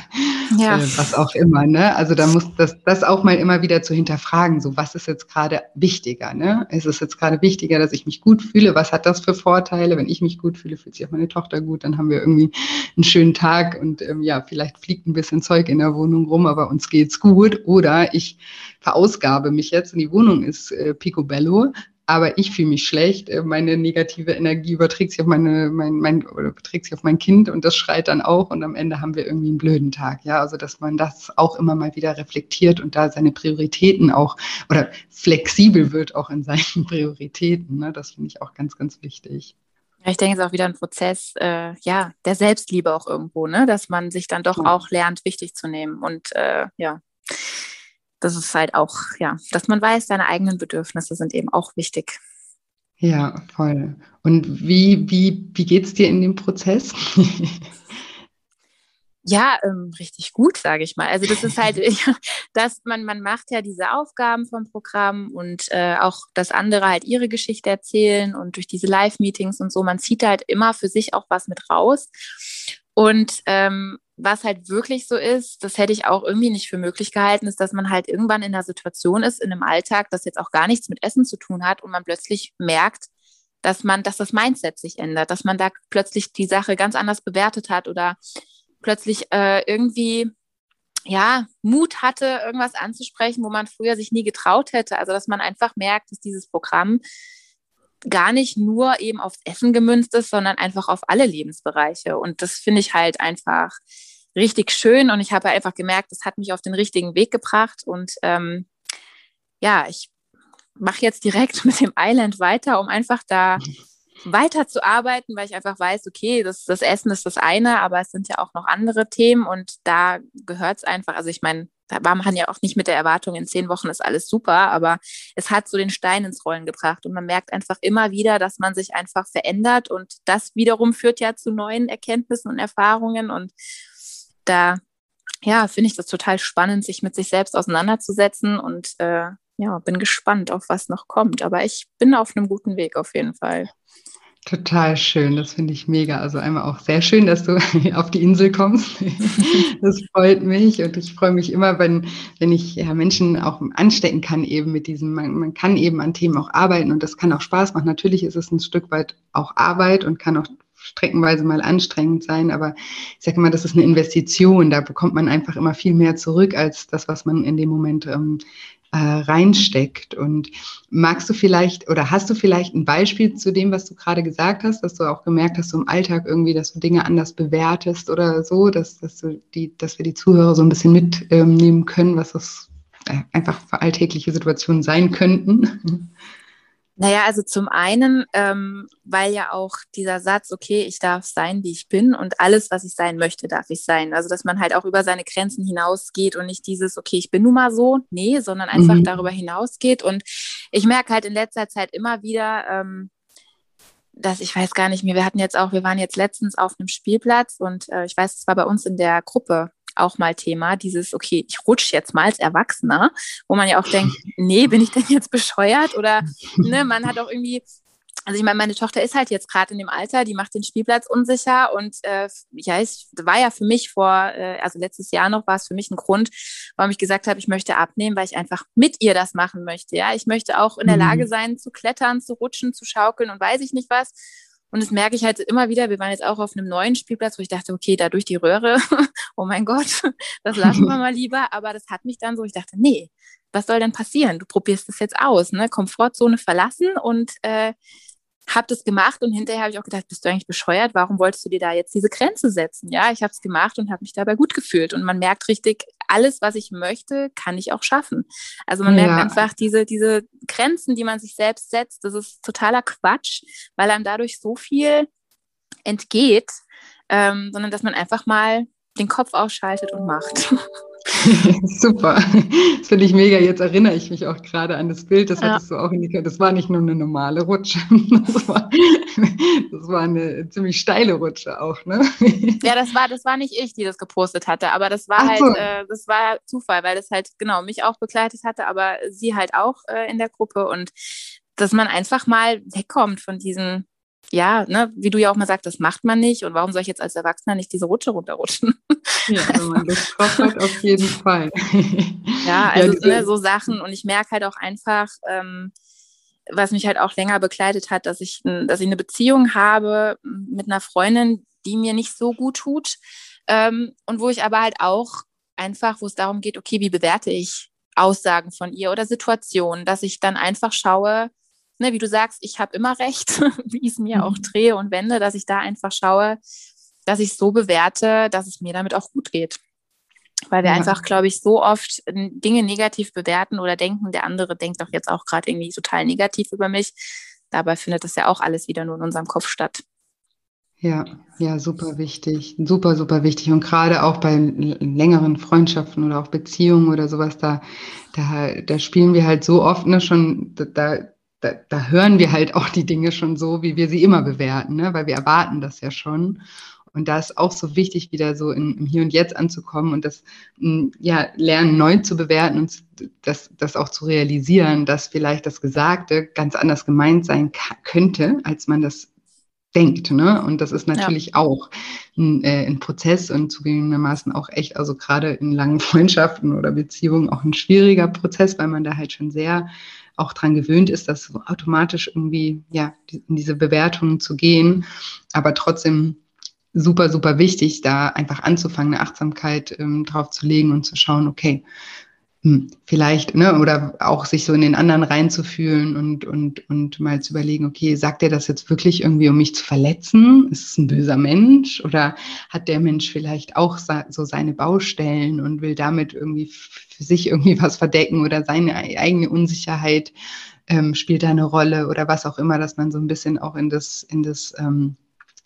ja. äh, was auch immer. Ne? Also da muss das, das auch mal immer wieder zu hinterfragen, so was ist jetzt gerade wichtiger? Ne? Ist es jetzt gerade wichtiger, dass ich mich gut fühle? Was hat das für Vorteile? Wenn ich mich gut fühle, fühlt sich auch meine Tochter gut, dann haben wir irgendwie einen schönen Tag und ähm, ja, vielleicht fliegt ein bisschen Zeug in der Wohnung rum, aber uns geht's gut. Oder ich verausgabe mich jetzt und die Wohnung ist äh, picobello, aber ich fühle mich schlecht. Äh, meine negative Energie überträgt sich auf meine, mein, mein, oder überträgt sich auf mein Kind und das schreit dann auch und am Ende haben wir irgendwie einen blöden Tag. Ja, also dass man das auch immer mal wieder reflektiert und da seine Prioritäten auch oder flexibel wird auch in seinen Prioritäten. Ne? Das finde ich auch ganz, ganz wichtig. ich denke, es ist auch wieder ein Prozess, äh, ja, der Selbstliebe auch irgendwo, ne? dass man sich dann doch ja. auch lernt, wichtig zu nehmen und äh, ja das ist halt auch, ja, dass man weiß, seine eigenen Bedürfnisse sind eben auch wichtig. Ja, voll. Und wie, wie, wie geht es dir in dem Prozess? ja, ähm, richtig gut, sage ich mal. Also das ist halt, dass man, man macht ja diese Aufgaben vom Programm und äh, auch, dass andere halt ihre Geschichte erzählen und durch diese Live-Meetings und so, man zieht halt immer für sich auch was mit raus. Und ähm, was halt wirklich so ist, das hätte ich auch irgendwie nicht für möglich gehalten, ist, dass man halt irgendwann in einer Situation ist, in einem Alltag, das jetzt auch gar nichts mit Essen zu tun hat und man plötzlich merkt, dass man, dass das Mindset sich ändert, dass man da plötzlich die Sache ganz anders bewertet hat oder plötzlich äh, irgendwie ja, Mut hatte, irgendwas anzusprechen, wo man früher sich nie getraut hätte. Also, dass man einfach merkt, dass dieses Programm gar nicht nur eben aufs Essen gemünzt ist, sondern einfach auf alle Lebensbereiche. Und das finde ich halt einfach richtig schön. Und ich habe einfach gemerkt, das hat mich auf den richtigen Weg gebracht. Und ähm, ja, ich mache jetzt direkt mit dem Island weiter, um einfach da weiter zu arbeiten, weil ich einfach weiß, okay, das, das Essen ist das eine, aber es sind ja auch noch andere Themen und da gehört es einfach, also ich meine, da war man ja auch nicht mit der Erwartung, in zehn Wochen ist alles super, aber es hat so den Stein ins Rollen gebracht und man merkt einfach immer wieder, dass man sich einfach verändert und das wiederum führt ja zu neuen Erkenntnissen und Erfahrungen und da ja, finde ich das total spannend, sich mit sich selbst auseinanderzusetzen und äh, ja, bin gespannt, auf was noch kommt. Aber ich bin auf einem guten Weg auf jeden Fall. Total schön, das finde ich mega. Also einmal auch sehr schön, dass du auf die Insel kommst. Das freut mich und ich freue mich immer, wenn, wenn ich ja, Menschen auch anstecken kann eben mit diesem, man, man kann eben an Themen auch arbeiten und das kann auch Spaß machen. Natürlich ist es ein Stück weit auch Arbeit und kann auch streckenweise mal anstrengend sein, aber ich sage immer, das ist eine Investition. Da bekommt man einfach immer viel mehr zurück als das, was man in dem Moment ähm, äh, reinsteckt. Und magst du vielleicht oder hast du vielleicht ein Beispiel zu dem, was du gerade gesagt hast, dass du auch gemerkt hast, so im Alltag irgendwie, dass du Dinge anders bewertest oder so, dass, dass, du die, dass wir die Zuhörer so ein bisschen mitnehmen ähm, können, was das äh, einfach für alltägliche Situationen sein könnten? Naja, also zum einen, ähm, weil ja auch dieser Satz, okay, ich darf sein, wie ich bin und alles, was ich sein möchte, darf ich sein. Also, dass man halt auch über seine Grenzen hinausgeht und nicht dieses, okay, ich bin nun mal so, nee, sondern einfach mhm. darüber hinausgeht. Und ich merke halt in letzter Zeit immer wieder, ähm, dass ich weiß gar nicht mehr, wir hatten jetzt auch, wir waren jetzt letztens auf einem Spielplatz und äh, ich weiß, es war bei uns in der Gruppe auch mal Thema, dieses, okay, ich rutsche jetzt mal als Erwachsener, wo man ja auch denkt, nee, bin ich denn jetzt bescheuert? Oder ne, man hat auch irgendwie also ich meine, meine Tochter ist halt jetzt gerade in dem Alter, die macht den Spielplatz unsicher und äh, ja, es war ja für mich vor, äh, also letztes Jahr noch war es für mich ein Grund, warum ich gesagt habe, ich möchte abnehmen, weil ich einfach mit ihr das machen möchte. Ja, ich möchte auch in der Lage mhm. sein, zu klettern, zu rutschen, zu schaukeln und weiß ich nicht was. Und das merke ich halt immer wieder. Wir waren jetzt auch auf einem neuen Spielplatz, wo ich dachte, okay, da durch die Röhre, oh mein Gott, das lassen wir mal lieber. Aber das hat mich dann so, ich dachte, nee, was soll denn passieren? Du probierst es jetzt aus, ne? Komfortzone verlassen und äh, habe das gemacht und hinterher habe ich auch gedacht, bist du eigentlich bescheuert? Warum wolltest du dir da jetzt diese Grenze setzen? Ja, ich habe es gemacht und habe mich dabei gut gefühlt. Und man merkt richtig, alles, was ich möchte, kann ich auch schaffen. Also man ja. merkt einfach diese, diese Grenzen, die man sich selbst setzt, das ist totaler Quatsch, weil einem dadurch so viel entgeht, ähm, sondern dass man einfach mal den Kopf ausschaltet und macht. Super. Das finde ich mega. Jetzt erinnere ich mich auch gerade an das Bild, das ja. hattest du auch indikaert. Das war nicht nur eine normale Rutsche. Das war, das war eine ziemlich steile Rutsche auch, ne? Ja, das war, das war nicht ich, die das gepostet hatte, aber das war halt, so. halt, äh, das war Zufall, weil das halt, genau, mich auch begleitet hatte, aber sie halt auch äh, in der Gruppe und dass man einfach mal wegkommt von diesen ja, ne, wie du ja auch mal sagst, das macht man nicht. Und warum soll ich jetzt als Erwachsener nicht diese Rutsche runterrutschen? Ja, wenn man drauf hat, auf jeden Fall. Ja, also ja, ne, so Sachen. Und ich merke halt auch einfach, ähm, was mich halt auch länger begleitet hat, dass ich, dass ich eine Beziehung habe mit einer Freundin, die mir nicht so gut tut. Ähm, und wo ich aber halt auch einfach, wo es darum geht, okay, wie bewerte ich Aussagen von ihr oder Situationen, dass ich dann einfach schaue, ne, wie du sagst, ich habe immer recht, wie ich es mir mhm. auch drehe und wende, dass ich da einfach schaue, dass ich es so bewerte, dass es mir damit auch gut geht. Weil wir ja. einfach, glaube ich, so oft Dinge negativ bewerten oder denken, der andere denkt doch jetzt auch gerade irgendwie total negativ über mich. Dabei findet das ja auch alles wieder nur in unserem Kopf statt. Ja, ja, super wichtig. Super, super wichtig. Und gerade auch bei längeren Freundschaften oder auch Beziehungen oder sowas, da, da, da spielen wir halt so oft ne, schon, da, da, da hören wir halt auch die Dinge schon so, wie wir sie immer bewerten, ne? weil wir erwarten das ja schon. Und da ist auch so wichtig, wieder so in, im Hier und Jetzt anzukommen und das ja, lernen, neu zu bewerten und das, das auch zu realisieren, dass vielleicht das Gesagte ganz anders gemeint sein könnte, als man das denkt. Ne? Und das ist natürlich ja. auch ein, äh, ein, Prozess und zugegebenermaßen auch echt, also gerade in langen Freundschaften oder Beziehungen auch ein schwieriger Prozess, weil man da halt schon sehr auch dran gewöhnt ist, das automatisch irgendwie ja in diese Bewertungen zu gehen, aber trotzdem super, super wichtig, da einfach anzufangen, eine Achtsamkeit ähm, drauf zu legen und zu schauen, okay, vielleicht, ne, oder auch sich so in den anderen reinzufühlen und, und, und mal zu überlegen, okay, sagt er das jetzt wirklich irgendwie, um mich zu verletzen? Ist es ein böser Mensch? Oder hat der Mensch vielleicht auch so seine Baustellen und will damit irgendwie für sich irgendwie was verdecken oder seine eigene Unsicherheit ähm, spielt da eine Rolle oder was auch immer, dass man so ein bisschen auch in das, in das, ähm,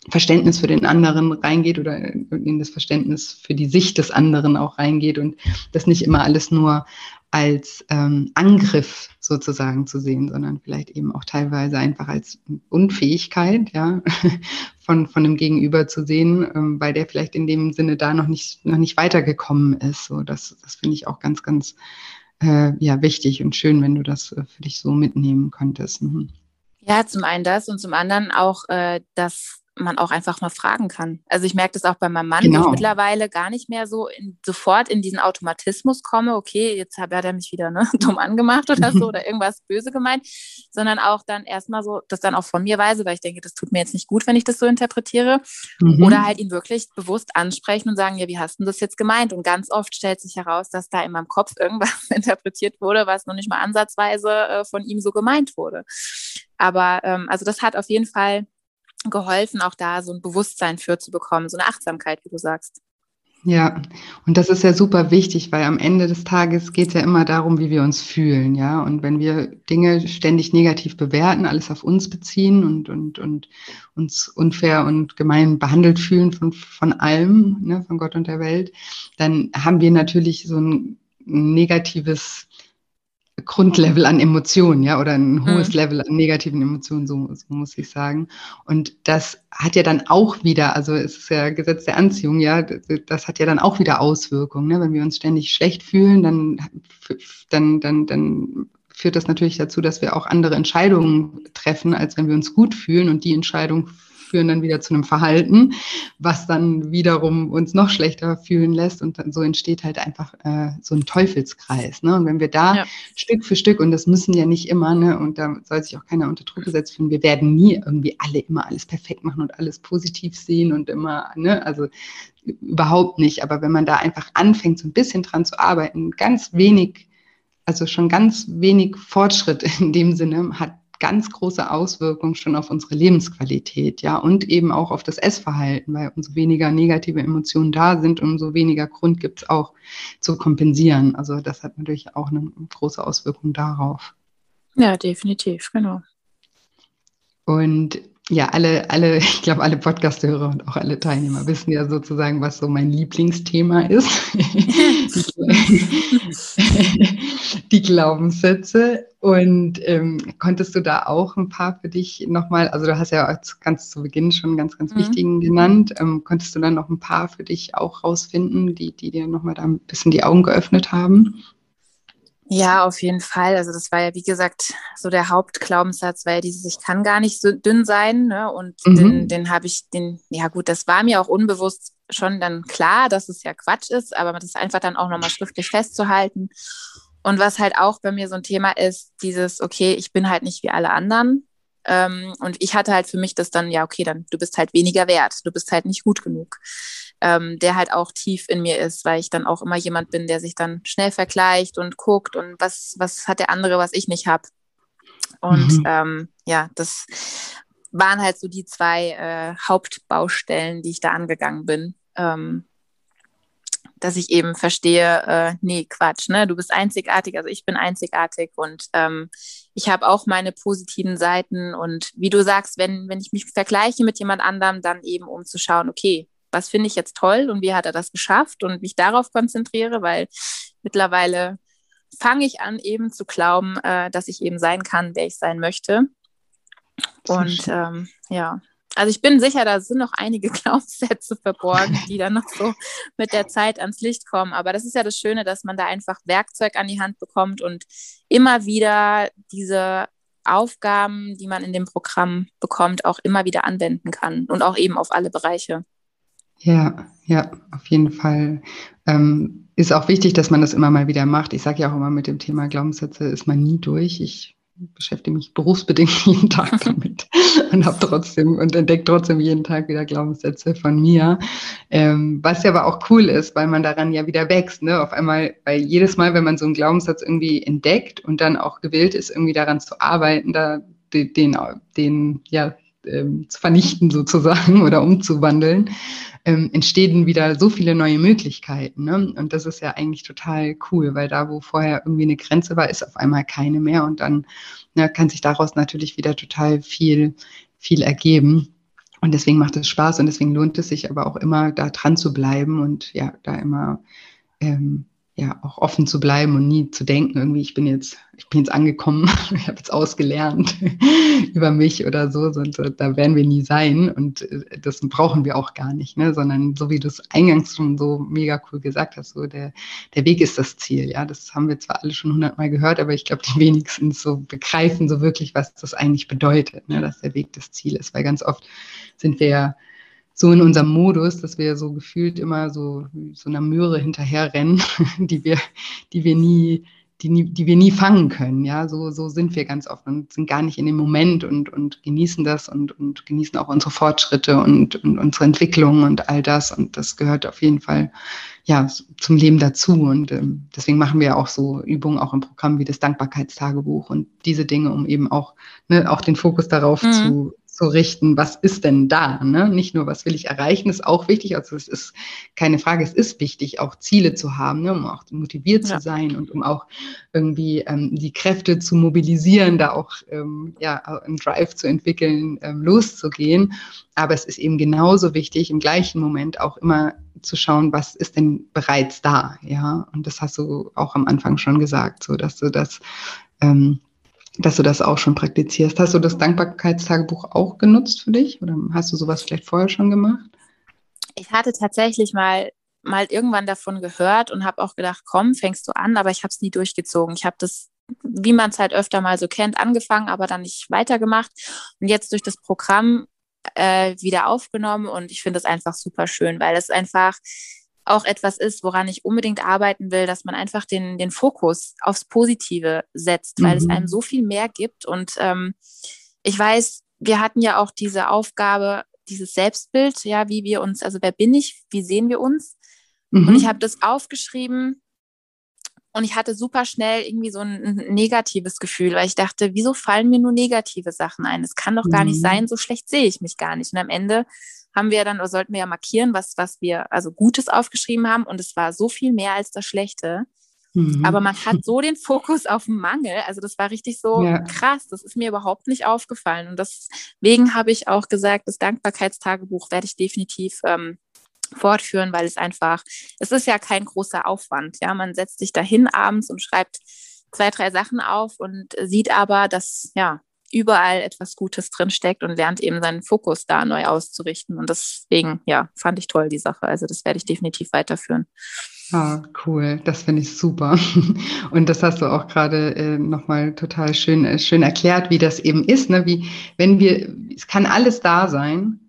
Verständnis für den anderen reingeht oder in das Verständnis für die Sicht des anderen auch reingeht und das nicht immer alles nur als ähm, Angriff sozusagen zu sehen, sondern vielleicht eben auch teilweise einfach als Unfähigkeit, ja, von, von dem Gegenüber zu sehen, ähm, weil der vielleicht in dem Sinne da noch nicht, noch nicht weitergekommen ist. So, das, das finde ich auch ganz, ganz äh, ja, wichtig und schön, wenn du das äh, für dich so mitnehmen könntest. Mhm. Ja, zum einen das und zum anderen auch, äh, dass man auch einfach mal fragen kann. Also ich merke das auch bei meinem Mann, genau. ich mittlerweile gar nicht mehr so in, sofort in diesen Automatismus komme, okay, jetzt hat, hat er mich wieder ne, dumm angemacht oder so oder irgendwas böse gemeint, sondern auch dann erstmal so, das dann auch von mir weise, weil ich denke, das tut mir jetzt nicht gut, wenn ich das so interpretiere. Mhm. Oder halt ihn wirklich bewusst ansprechen und sagen, ja, wie hast du das jetzt gemeint? Und ganz oft stellt sich heraus, dass da in meinem Kopf irgendwas interpretiert wurde, was noch nicht mal ansatzweise äh, von ihm so gemeint wurde. Aber ähm, also das hat auf jeden Fall geholfen, auch da so ein Bewusstsein für zu bekommen, so eine Achtsamkeit, wie du sagst. Ja, und das ist ja super wichtig, weil am Ende des Tages geht es ja immer darum, wie wir uns fühlen, ja. Und wenn wir Dinge ständig negativ bewerten, alles auf uns beziehen und, und, und uns unfair und gemein behandelt fühlen von, von allem, ne, von Gott und der Welt, dann haben wir natürlich so ein negatives Grundlevel an Emotionen, ja, oder ein hohes mhm. Level an negativen Emotionen, so, so, muss ich sagen. Und das hat ja dann auch wieder, also es ist ja Gesetz der Anziehung, ja, das hat ja dann auch wieder Auswirkungen. Ne? Wenn wir uns ständig schlecht fühlen, dann, dann, dann, dann führt das natürlich dazu, dass wir auch andere Entscheidungen treffen, als wenn wir uns gut fühlen und die Entscheidung führen dann wieder zu einem Verhalten, was dann wiederum uns noch schlechter fühlen lässt. Und dann, so entsteht halt einfach äh, so ein Teufelskreis. Ne? Und wenn wir da ja. Stück für Stück, und das müssen ja nicht immer, ne, und da soll sich auch keiner unter Druck gesetzt fühlen, wir werden nie irgendwie alle immer alles perfekt machen und alles positiv sehen und immer, ne, also überhaupt nicht. Aber wenn man da einfach anfängt, so ein bisschen dran zu arbeiten, ganz wenig, also schon ganz wenig Fortschritt in dem Sinne hat ganz große Auswirkungen schon auf unsere Lebensqualität, ja, und eben auch auf das Essverhalten, weil umso weniger negative Emotionen da sind, umso weniger Grund gibt es auch zu kompensieren. Also das hat natürlich auch eine große Auswirkung darauf. Ja, definitiv, genau. Und ja, alle, alle, ich glaube, alle Podcast-Hörer und auch alle Teilnehmer wissen ja sozusagen, was so mein Lieblingsthema ist. die Glaubenssätze. Und ähm, konntest du da auch ein paar für dich nochmal, also du hast ja ganz zu Beginn schon ganz, ganz mhm. wichtigen genannt, ähm, konntest du dann noch ein paar für dich auch rausfinden, die, die dir nochmal da ein bisschen die Augen geöffnet haben? Ja, auf jeden Fall. Also das war ja, wie gesagt, so der Hauptglaubenssatz, weil ja dieses, ich kann gar nicht so dünn sein. Ne? Und mhm. den, den habe ich, den, ja gut, das war mir auch unbewusst schon dann klar, dass es ja Quatsch ist, aber das einfach dann auch nochmal schriftlich festzuhalten. Und was halt auch bei mir so ein Thema ist, dieses, okay, ich bin halt nicht wie alle anderen. Ähm, und ich hatte halt für mich das dann, ja, okay, dann du bist halt weniger wert, du bist halt nicht gut genug ähm, der halt auch tief in mir ist, weil ich dann auch immer jemand bin, der sich dann schnell vergleicht und guckt und was, was hat der andere, was ich nicht habe. Und mhm. ähm, ja, das waren halt so die zwei äh, Hauptbaustellen, die ich da angegangen bin. Ähm, dass ich eben verstehe, äh, nee, Quatsch, ne? Du bist einzigartig, also ich bin einzigartig und ähm, ich habe auch meine positiven Seiten und wie du sagst, wenn, wenn ich mich vergleiche mit jemand anderem, dann eben um zu schauen, okay, was finde ich jetzt toll und wie hat er das geschafft und mich darauf konzentriere, weil mittlerweile fange ich an, eben zu glauben, äh, dass ich eben sein kann, wer ich sein möchte. Und ähm, ja, also ich bin sicher, da sind noch einige Glaubenssätze verborgen, die dann noch so mit der Zeit ans Licht kommen. Aber das ist ja das Schöne, dass man da einfach Werkzeug an die Hand bekommt und immer wieder diese Aufgaben, die man in dem Programm bekommt, auch immer wieder anwenden kann und auch eben auf alle Bereiche. Ja, ja, auf jeden Fall. Ähm, ist auch wichtig, dass man das immer mal wieder macht. Ich sage ja auch immer, mit dem Thema Glaubenssätze ist man nie durch. Ich beschäftige mich berufsbedingt jeden Tag damit und habe trotzdem und entdecke trotzdem jeden Tag wieder Glaubenssätze von mir. Ähm, was ja aber auch cool ist, weil man daran ja wieder wächst. Ne? Auf einmal, weil jedes Mal, wenn man so einen Glaubenssatz irgendwie entdeckt und dann auch gewillt ist, irgendwie daran zu arbeiten, da den, den ja, ähm, zu vernichten sozusagen oder umzuwandeln, ähm, entstehen wieder so viele neue Möglichkeiten. Ne? Und das ist ja eigentlich total cool, weil da, wo vorher irgendwie eine Grenze war, ist auf einmal keine mehr und dann ne, kann sich daraus natürlich wieder total viel, viel ergeben. Und deswegen macht es Spaß und deswegen lohnt es sich aber auch immer, da dran zu bleiben und ja, da immer ähm, ja auch offen zu bleiben und nie zu denken, irgendwie, ich bin jetzt, ich bin jetzt angekommen, ich habe jetzt ausgelernt über mich oder so, sonst, da werden wir nie sein und äh, das brauchen wir auch gar nicht, ne? sondern so wie du es eingangs schon so mega cool gesagt hast, so der, der Weg ist das Ziel, ja, das haben wir zwar alle schon hundertmal gehört, aber ich glaube, die wenigsten so begreifen so wirklich, was das eigentlich bedeutet, ne? dass der Weg das Ziel ist, weil ganz oft sind wir ja so in unserem Modus, dass wir so gefühlt immer so, so einer Möhre hinterherrennen, die wir, die wir nie, die, nie, die wir nie fangen können. Ja, so, so sind wir ganz oft und sind gar nicht in dem Moment und, und genießen das und, und genießen auch unsere Fortschritte und, und unsere Entwicklung und all das. Und das gehört auf jeden Fall ja, zum Leben dazu. Und ähm, deswegen machen wir auch so Übungen auch im Programm wie das Dankbarkeitstagebuch und diese Dinge, um eben auch, ne, auch den Fokus darauf mhm. zu, zu richten, was ist denn da? Ne? Nicht nur, was will ich erreichen, ist auch wichtig. Also es ist keine Frage, es ist wichtig, auch Ziele zu haben, ne? um auch motiviert ja. zu sein und um auch irgendwie ähm, die Kräfte zu mobilisieren, da auch ähm, ja, einen Drive zu entwickeln, ähm, loszugehen. Aber es ist eben genauso wichtig, im gleichen Moment auch immer zu schauen, was ist denn bereits da, ja. Und das hast du auch am Anfang schon gesagt, so dass du das ähm, dass du das auch schon praktizierst. Hast du das Dankbarkeitstagebuch auch genutzt für dich oder hast du sowas vielleicht vorher schon gemacht? Ich hatte tatsächlich mal mal irgendwann davon gehört und habe auch gedacht, komm, fängst du an, aber ich habe es nie durchgezogen. Ich habe das, wie man es halt öfter mal so kennt, angefangen, aber dann nicht weitergemacht und jetzt durch das Programm äh, wieder aufgenommen und ich finde es einfach super schön, weil es einfach auch etwas ist, woran ich unbedingt arbeiten will, dass man einfach den, den Fokus aufs Positive setzt, weil mhm. es einem so viel mehr gibt. Und ähm, ich weiß, wir hatten ja auch diese Aufgabe, dieses Selbstbild, ja, wie wir uns, also wer bin ich, wie sehen wir uns? Mhm. Und ich habe das aufgeschrieben Und ich hatte super schnell irgendwie so ein, ein, negatives Gefühl, weil ich dachte, wieso fallen mir nur negative Sachen ein? Es kann doch gar mhm. nicht sein, so schlecht sehe ich mich gar nicht. Und am Ende haben wir dann, oder sollten wir ja markieren, was, was wir also Gutes aufgeschrieben haben. Und es war so viel mehr als das Schlechte. Mhm. Aber man hat so den Fokus auf Mangel. Also das war richtig so ja. krass. Das ist mir überhaupt nicht aufgefallen. Und deswegen habe ich auch gesagt, das Dankbarkeitstagebuch werde ich definitiv ähm, fortführen, weil es einfach, es ist ja kein großer Aufwand. Ja, man setzt sich dahin abends und schreibt zwei, drei Sachen auf und sieht aber, dass ja überall etwas Gutes drinsteckt und lernt eben seinen Fokus da neu auszurichten. Und deswegen, ja, fand ich toll die Sache. Also das werde ich definitiv weiterführen. Ah, cool. Das finde ich super. Und das hast du auch gerade äh, nochmal total schön, äh, schön erklärt, wie das eben ist. Ne? Wie, wenn wir, es kann alles da sein,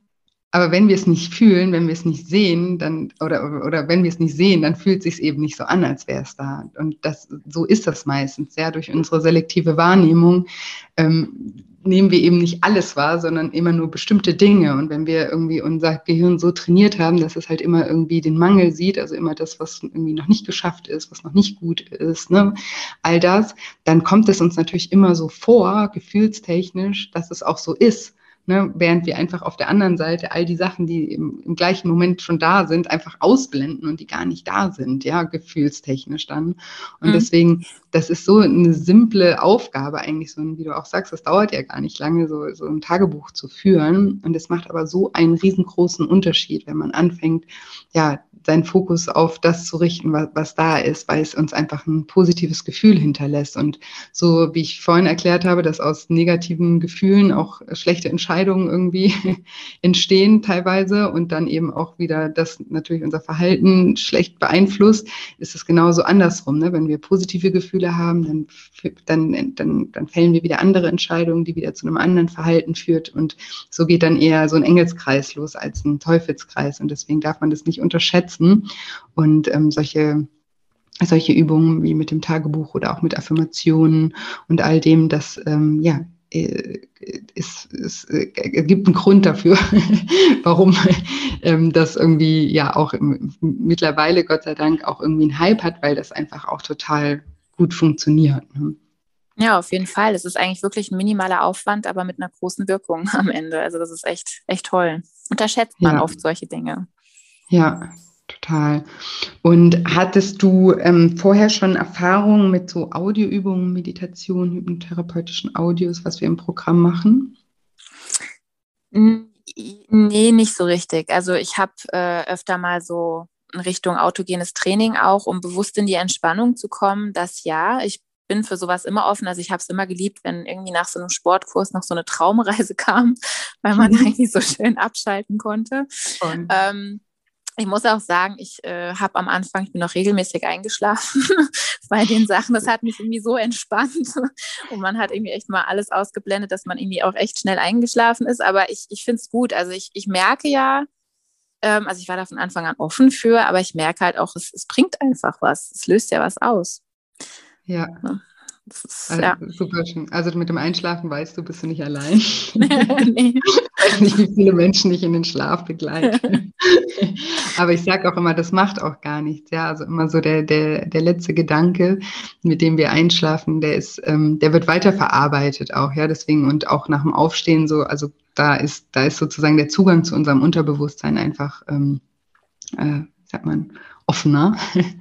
aber wenn wir es nicht fühlen, wenn wir es nicht sehen, dann, oder, oder wenn wir es nicht sehen, dann fühlt es sich eben nicht so an, als wäre es da. Und das, so ist das meistens, ja, durch unsere selektive Wahrnehmung ähm, nehmen wir eben nicht alles wahr, sondern immer nur bestimmte Dinge. Und wenn wir irgendwie unser Gehirn so trainiert haben, dass es halt immer irgendwie den Mangel sieht, also immer das, was irgendwie noch nicht geschafft ist, was noch nicht gut ist, ne, all das, dann kommt es uns natürlich immer so vor, gefühlstechnisch, dass es auch so ist. Ne, während wir einfach auf der anderen Seite all die Sachen, die im, im, gleichen Moment schon da sind, einfach ausblenden und die gar nicht da sind, ja, gefühlstechnisch dann. Und mhm. deswegen, das ist so eine simple Aufgabe eigentlich, so wie du auch sagst, das dauert ja gar nicht lange, so, so ein Tagebuch zu führen. Und es macht aber so einen riesengroßen Unterschied, wenn man anfängt, ja, seinen Fokus auf das zu richten, was, was da ist, weil es uns einfach ein positives Gefühl hinterlässt. Und so wie ich vorhin erklärt habe, dass aus negativen Gefühlen auch schlechte Entscheidungen irgendwie entstehen teilweise und dann eben auch wieder das natürlich unser Verhalten schlecht beeinflusst, ist es genauso andersrum. Ne? Wenn wir positive Gefühle haben, dann, dann, dann, dann fällen wir wieder andere Entscheidungen, die wieder zu einem anderen Verhalten führt. Und so geht dann eher so ein Engelskreis los als ein Teufelskreis. Und deswegen darf man das nicht unterschätzen. Und ähm, solche solche Übungen wie mit dem Tagebuch oder auch mit Affirmationen und all dem, das ähm, ja äh, es, es äh, gibt einen Grund dafür, warum ähm, das irgendwie ja auch im, mittlerweile Gott sei Dank auch irgendwie einen Hype hat, weil das einfach auch total gut funktioniert. Ne? Ja, auf jeden Fall. Es ist eigentlich wirklich ein minimaler Aufwand, aber mit einer großen Wirkung am Ende. Also das ist echt, echt toll. Unterschätzt man ja. oft solche Dinge. Ja, Total. Und hattest du ähm, vorher schon Erfahrungen mit so Audioübungen, Meditation, hypnotherapeutischen Audios, was wir im Programm machen? Nee, nicht so richtig. Also ich habe äh, öfter mal so in Richtung autogenes Training auch, um bewusst in die Entspannung zu kommen. Das ja, ich bin für sowas immer offen. Also ich habe es immer geliebt, wenn irgendwie nach so einem Sportkurs noch so eine Traumreise kam, weil man mhm. eigentlich so schön abschalten konnte. Ähm, ich muss auch sagen, ich äh, habe am Anfang, ich bin noch regelmäßig eingeschlafen bei den Sachen. Das hat mich irgendwie so entspannt und man hat irgendwie echt mal alles ausgeblendet, dass man irgendwie auch echt schnell eingeschlafen ist. Aber ich, ich finde es gut. Also ich, ich merke ja, ähm, also ich war da von Anfang an offen für, aber ich merke halt auch, es, es bringt einfach was. Es löst ja was aus. Ja. ja. Ist, also, ja. Super schön. Also mit dem Einschlafen weißt du, bist du nicht allein. nee. Ich weiß nicht, wie viele Menschen dich in den Schlaf begleiten. Aber ich sage auch immer, das macht auch gar nichts. Ja, also immer so der, der, der letzte Gedanke, mit dem wir einschlafen, der ist, ähm, der wird weiterverarbeitet auch. Ja, deswegen und auch nach dem Aufstehen so, also da ist, da ist sozusagen der Zugang zu unserem Unterbewusstsein einfach, ähm, äh, sagt man, offener.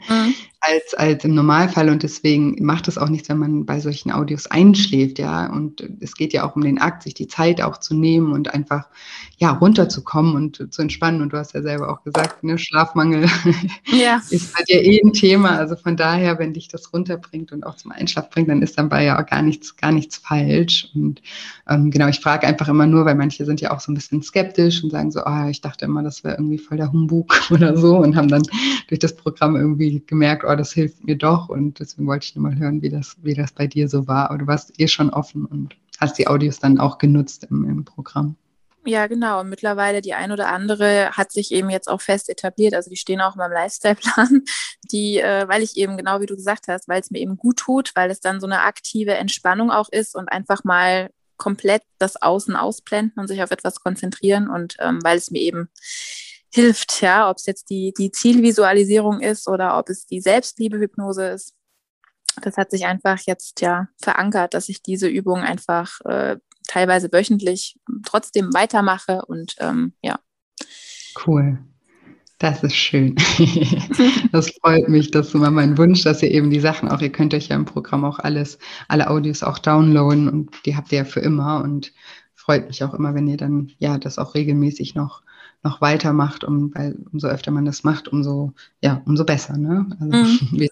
Mhm als, als im Normalfall und deswegen macht es auch nichts, wenn man bei solchen Audios einschläft, ja. Und es geht ja auch um den Akt, sich die Zeit auch zu nehmen und einfach ja runterzukommen und zu entspannen. Und du hast ja selber auch gesagt, ne, Schlafmangel ja. ist halt ja eh ein Thema. Also von daher, wenn dich das runterbringt und auch zum Einschlaf bringt, dann ist dabei ja auch gar nichts, gar nichts falsch. Und ähm, genau, ich frage einfach immer nur, weil manche sind ja auch so ein bisschen skeptisch und sagen so, ah, ich dachte immer, das wäre irgendwie voll der Humbug oder so und haben dann durch das Programm irgendwie gemerkt, oh, das hilft mir doch. Und deswegen wollte ich nur mal hören, wie das, wie das bei dir so war. Oder du warst eh schon offen und hast die Audios dann auch genutzt im, im Programm. Ja, genau. Und mittlerweile die ein oder andere hat sich eben jetzt auch fest etabliert. Also die stehen auch in meinem Lifestyle-Plan, die, äh, weil ich eben genau wie du gesagt hast, weil es mir eben gut tut, weil es dann so eine aktive Entspannung auch ist und einfach mal komplett das Außen ausblenden und sich auf etwas konzentrieren und ähm, weil es mir eben hilft, ja, ob es jetzt die, die Zielvisualisierung ist oder ob es die Selbstliebehypnose ist. das hat sich einfach jetzt ja verankert, dass ich diese Übung einfach äh, teilweise wöchentlich trotzdem weitermache und ähm, ja. Cool. Das ist schön. Das freut mich. Das war mein Wunsch, dass ihr eben die Sachen auch, ihr könnt euch ja im Programm auch alles, alle Audios auch downloaden und die habt ihr ja für immer und freut mich auch immer, wenn ihr dann ja das auch regelmäßig noch noch weitermacht, um, weil umso öfter man das macht, umso, ja, umso besser. Ne? Also mhm. wir,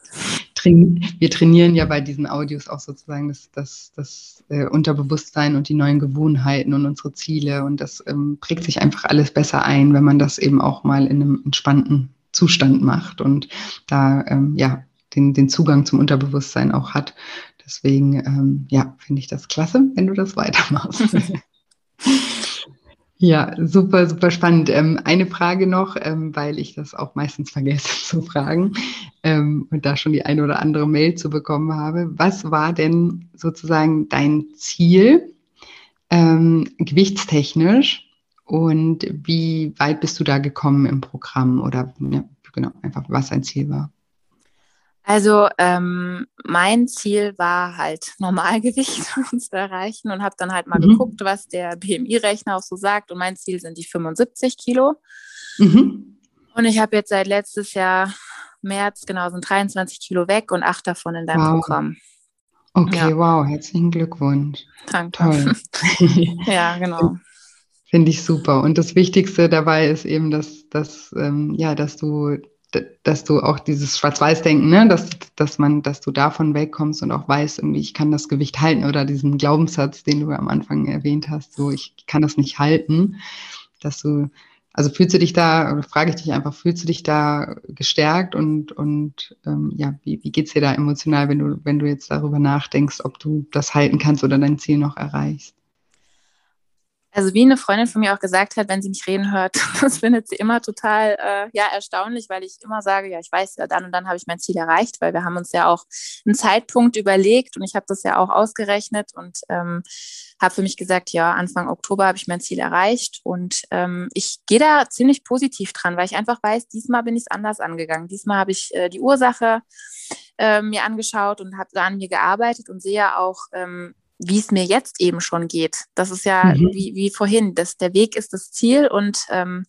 trainieren, wir, trainieren ja bei diesen Audios auch sozusagen das, das, das äh, Unterbewusstsein und die neuen Gewohnheiten und unsere Ziele und das ähm, prägt sich einfach alles besser ein, wenn man das eben auch mal in einem entspannten Zustand macht und da ähm, ja den, den Zugang zum Unterbewusstsein auch hat. Deswegen, ähm, ja, finde ich das klasse, wenn du das weitermachst. Ja, super, super spannend. Ähm, eine Frage noch, ähm, weil ich das auch meistens vergesse zu fragen ähm, und da schon die eine oder andere Mail zu bekommen habe. Was war denn sozusagen dein Ziel ähm, gewichtstechnisch und wie weit bist du da gekommen im Programm oder ja, genau, einfach was dein Ziel war? Also ähm, mein Ziel war halt Normalgewicht zu erreichen und habe dann halt mal mhm. geguckt, was der BMI-Rechner auch so sagt. Und mein Ziel sind die 75 Kilo. Mhm. Und ich habe jetzt seit letztes Jahr März, genau, sind 23 Kilo weg und acht davon in deinem wow. Programm. Okay, ja. wow, herzlichen Glückwunsch. Danke. Toll. ja, genau. Finde ich super. Und das Wichtigste dabei ist eben, dass, dass, ähm, ja, dass du dass du auch dieses Schwarz-Weiß-Denken, ne, dass, dass man, dass du davon wegkommst und auch weißt, irgendwie, ich kann das Gewicht halten oder diesen Glaubenssatz, den du am Anfang erwähnt hast, so ich kann das nicht halten, dass du, also fühlst du dich da, oder frage ich dich einfach, fühlst du dich da gestärkt und, und ähm, ja, wie, wie geht's dir da emotional, wenn du, wenn du jetzt darüber nachdenkst, ob du das halten kannst oder dein Ziel noch erreichst? Also wie eine Freundin von mir auch gesagt hat, wenn sie mich reden hört, das findet sie immer total äh, ja, erstaunlich, weil ich immer sage, ja, ich weiß ja, dann und dann habe ich mein Ziel erreicht, weil wir haben uns ja auch einen Zeitpunkt überlegt und ich habe das ja auch ausgerechnet und ähm, habe für mich gesagt, ja, Anfang Oktober habe ich mein Ziel erreicht und ähm, ich gehe da ziemlich positiv dran, weil ich einfach weiß, diesmal bin ich es anders angegangen. Diesmal habe ich äh, die Ursache äh, mir angeschaut und habe da an mir gearbeitet und sehe auch, ähm, wie es mir jetzt eben schon geht. Das ist ja mhm. wie, wie vorhin, dass der Weg ist das Ziel und ähm,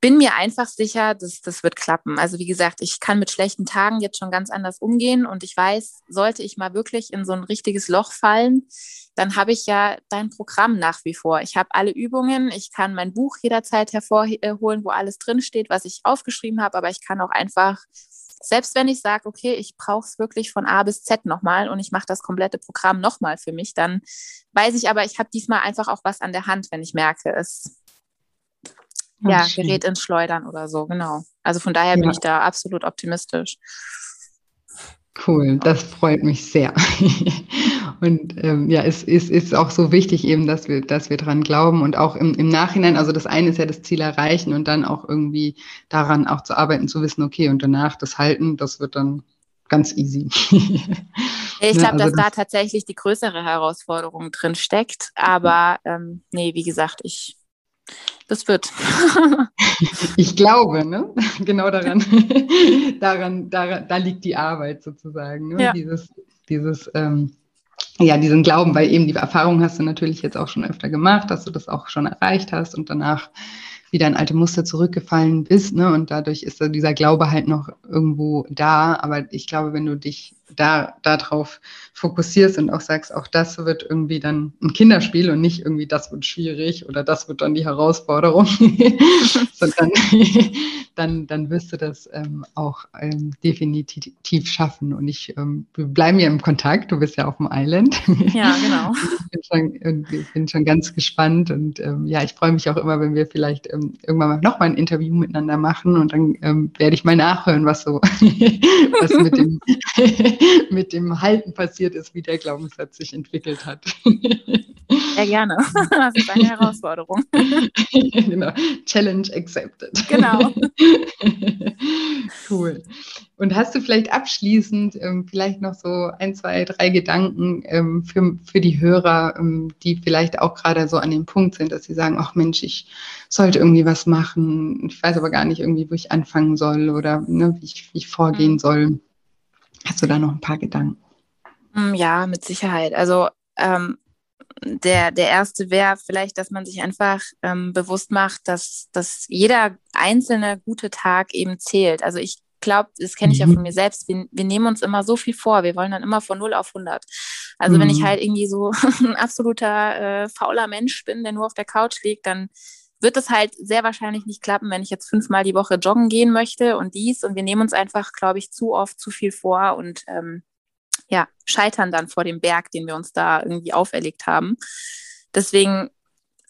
bin mir einfach sicher, dass das wird klappen. Also wie gesagt, ich kann mit schlechten Tagen jetzt schon ganz anders umgehen und ich weiß, sollte ich mal wirklich in so ein richtiges Loch fallen, dann habe ich ja dein Programm nach wie vor. Ich habe alle Übungen, ich kann mein Buch jederzeit hervorholen, wo alles drinsteht, was ich aufgeschrieben habe, aber ich kann auch einfach selbst wenn ich sage, okay, ich brauche es wirklich von A bis Z nochmal und ich mache das komplette Programm nochmal für mich, dann weiß ich aber, ich habe diesmal einfach auch was an der Hand, wenn ich merke, es ja, gerät ins Schleudern oder so, genau. Also von daher ja. bin ich da absolut optimistisch. Cool, das freut mich sehr. Und ähm, ja, es ist, ist auch so wichtig eben, dass wir, dass wir dran glauben und auch im, im Nachhinein, also das eine ist ja das Ziel erreichen und dann auch irgendwie daran auch zu arbeiten, zu wissen, okay, und danach das Halten, das wird dann ganz easy. ich glaube, ne, also dass da tatsächlich die größere Herausforderung drin steckt. Aber ähm, nee, wie gesagt, ich das wird. ich glaube, ne? Genau daran, daran, daran, da liegt die Arbeit sozusagen. Ne? Ja. Dieses, dieses, ähm, ja, diesen Glauben, weil eben die Erfahrung hast du natürlich jetzt auch schon öfter gemacht, dass du das auch schon erreicht hast und danach wieder in alte Muster zurückgefallen bist, ne? Und dadurch ist dieser Glaube halt noch irgendwo da. Aber ich glaube, wenn du dich da darauf fokussierst und auch sagst, auch das wird irgendwie dann ein Kinderspiel und nicht irgendwie das wird schwierig oder das wird dann die Herausforderung, sondern dann, dann wirst du das ähm, auch ähm, definitiv schaffen. Und ich, ähm, wir bleiben ja im Kontakt, du bist ja auf dem Island. Ja, genau. ich, bin schon, ich bin schon ganz gespannt und ähm, ja, ich freue mich auch immer, wenn wir vielleicht ähm, irgendwann mal noch mal ein Interview miteinander machen und dann ähm, werde ich mal nachhören, was so, was mit dem mit dem Halten passiert ist, wie der Glaubenssatz sich entwickelt hat. Sehr gerne. Das ist eine Herausforderung. Genau. Challenge accepted. Genau. Cool. Und hast du vielleicht abschließend ähm, vielleicht noch so ein, zwei, drei Gedanken ähm, für, für die Hörer, ähm, die vielleicht auch gerade so an dem Punkt sind, dass sie sagen, ach Mensch, ich sollte irgendwie was machen, ich weiß aber gar nicht irgendwie, wo ich anfangen soll oder ne, wie, ich, wie ich vorgehen mhm. soll. Hast du da noch ein paar Gedanken? Mm, ja, mit Sicherheit. Also ähm, der, der erste wäre vielleicht, dass man sich einfach ähm, bewusst macht, dass, dass jeder einzelne gute Tag eben zählt. Also ich glaube, das kenne ich ja mhm. von mir selbst, wir, wir, nehmen uns immer so viel vor, wir wollen dann immer von 0 auf 100. Also mhm. wenn ich mhm. halt irgendwie so ein absoluter äh, fauler Mensch bin, der nur auf der Couch liegt, dann wird es halt sehr wahrscheinlich nicht klappen, wenn ich jetzt fünfmal die Woche joggen gehen möchte und dies. Und wir nehmen uns einfach, glaube ich, zu oft zu viel vor und ähm, ja, scheitern dann vor dem Berg, den wir uns da irgendwie auferlegt haben. Deswegen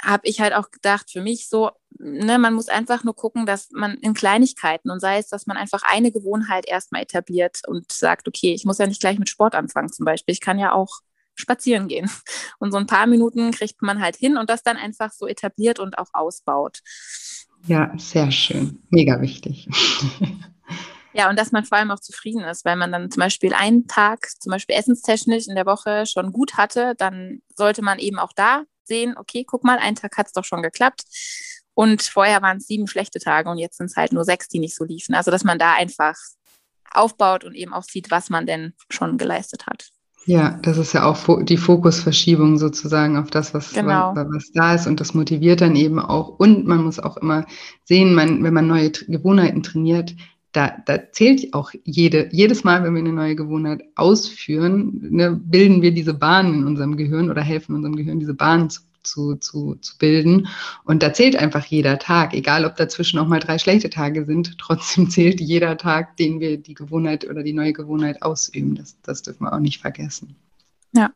habe ich halt auch gedacht, für mich so, ne, man muss einfach nur gucken, dass man in Kleinigkeiten und sei es, dass man einfach eine Gewohnheit erstmal etabliert und sagt, okay, ich muss ja nicht gleich mit Sport anfangen zum Beispiel. Ich kann ja auch spazieren gehen. Und so ein paar Minuten kriegt man halt hin und das dann einfach so etabliert und auch ausbaut. Ja, sehr schön. Mega wichtig. Ja, und dass man vor allem auch zufrieden ist, weil man dann zum Beispiel einen Tag, zum Beispiel essenstechnisch in der Woche schon gut hatte, dann sollte man eben auch da sehen, okay, guck mal, einen Tag hat es doch schon geklappt. Und vorher waren es sieben schlechte Tage und jetzt sind es halt nur sechs, die nicht so liefen. Also, dass man da einfach aufbaut und eben auch sieht, was man denn schon geleistet hat. Ja, das ist ja auch die Fokusverschiebung sozusagen auf das, was, genau. was, was, da ist und das motiviert dann eben auch. Und man muss auch immer sehen, man, wenn man neue Gewohnheiten trainiert, da, da zählt auch jede, jedes Mal, wenn wir eine neue Gewohnheit ausführen, ne, bilden wir diese Bahnen in unserem Gehirn oder helfen unserem Gehirn, diese Bahnen zu, zu, zu, zu bilden. Und da zählt einfach jeder Tag, egal ob dazwischen auch mal drei schlechte Tage sind, trotzdem zählt jeder Tag, den wir die Gewohnheit oder die neue Gewohnheit ausüben. Das, das dürfen wir auch nicht vergessen. Ja.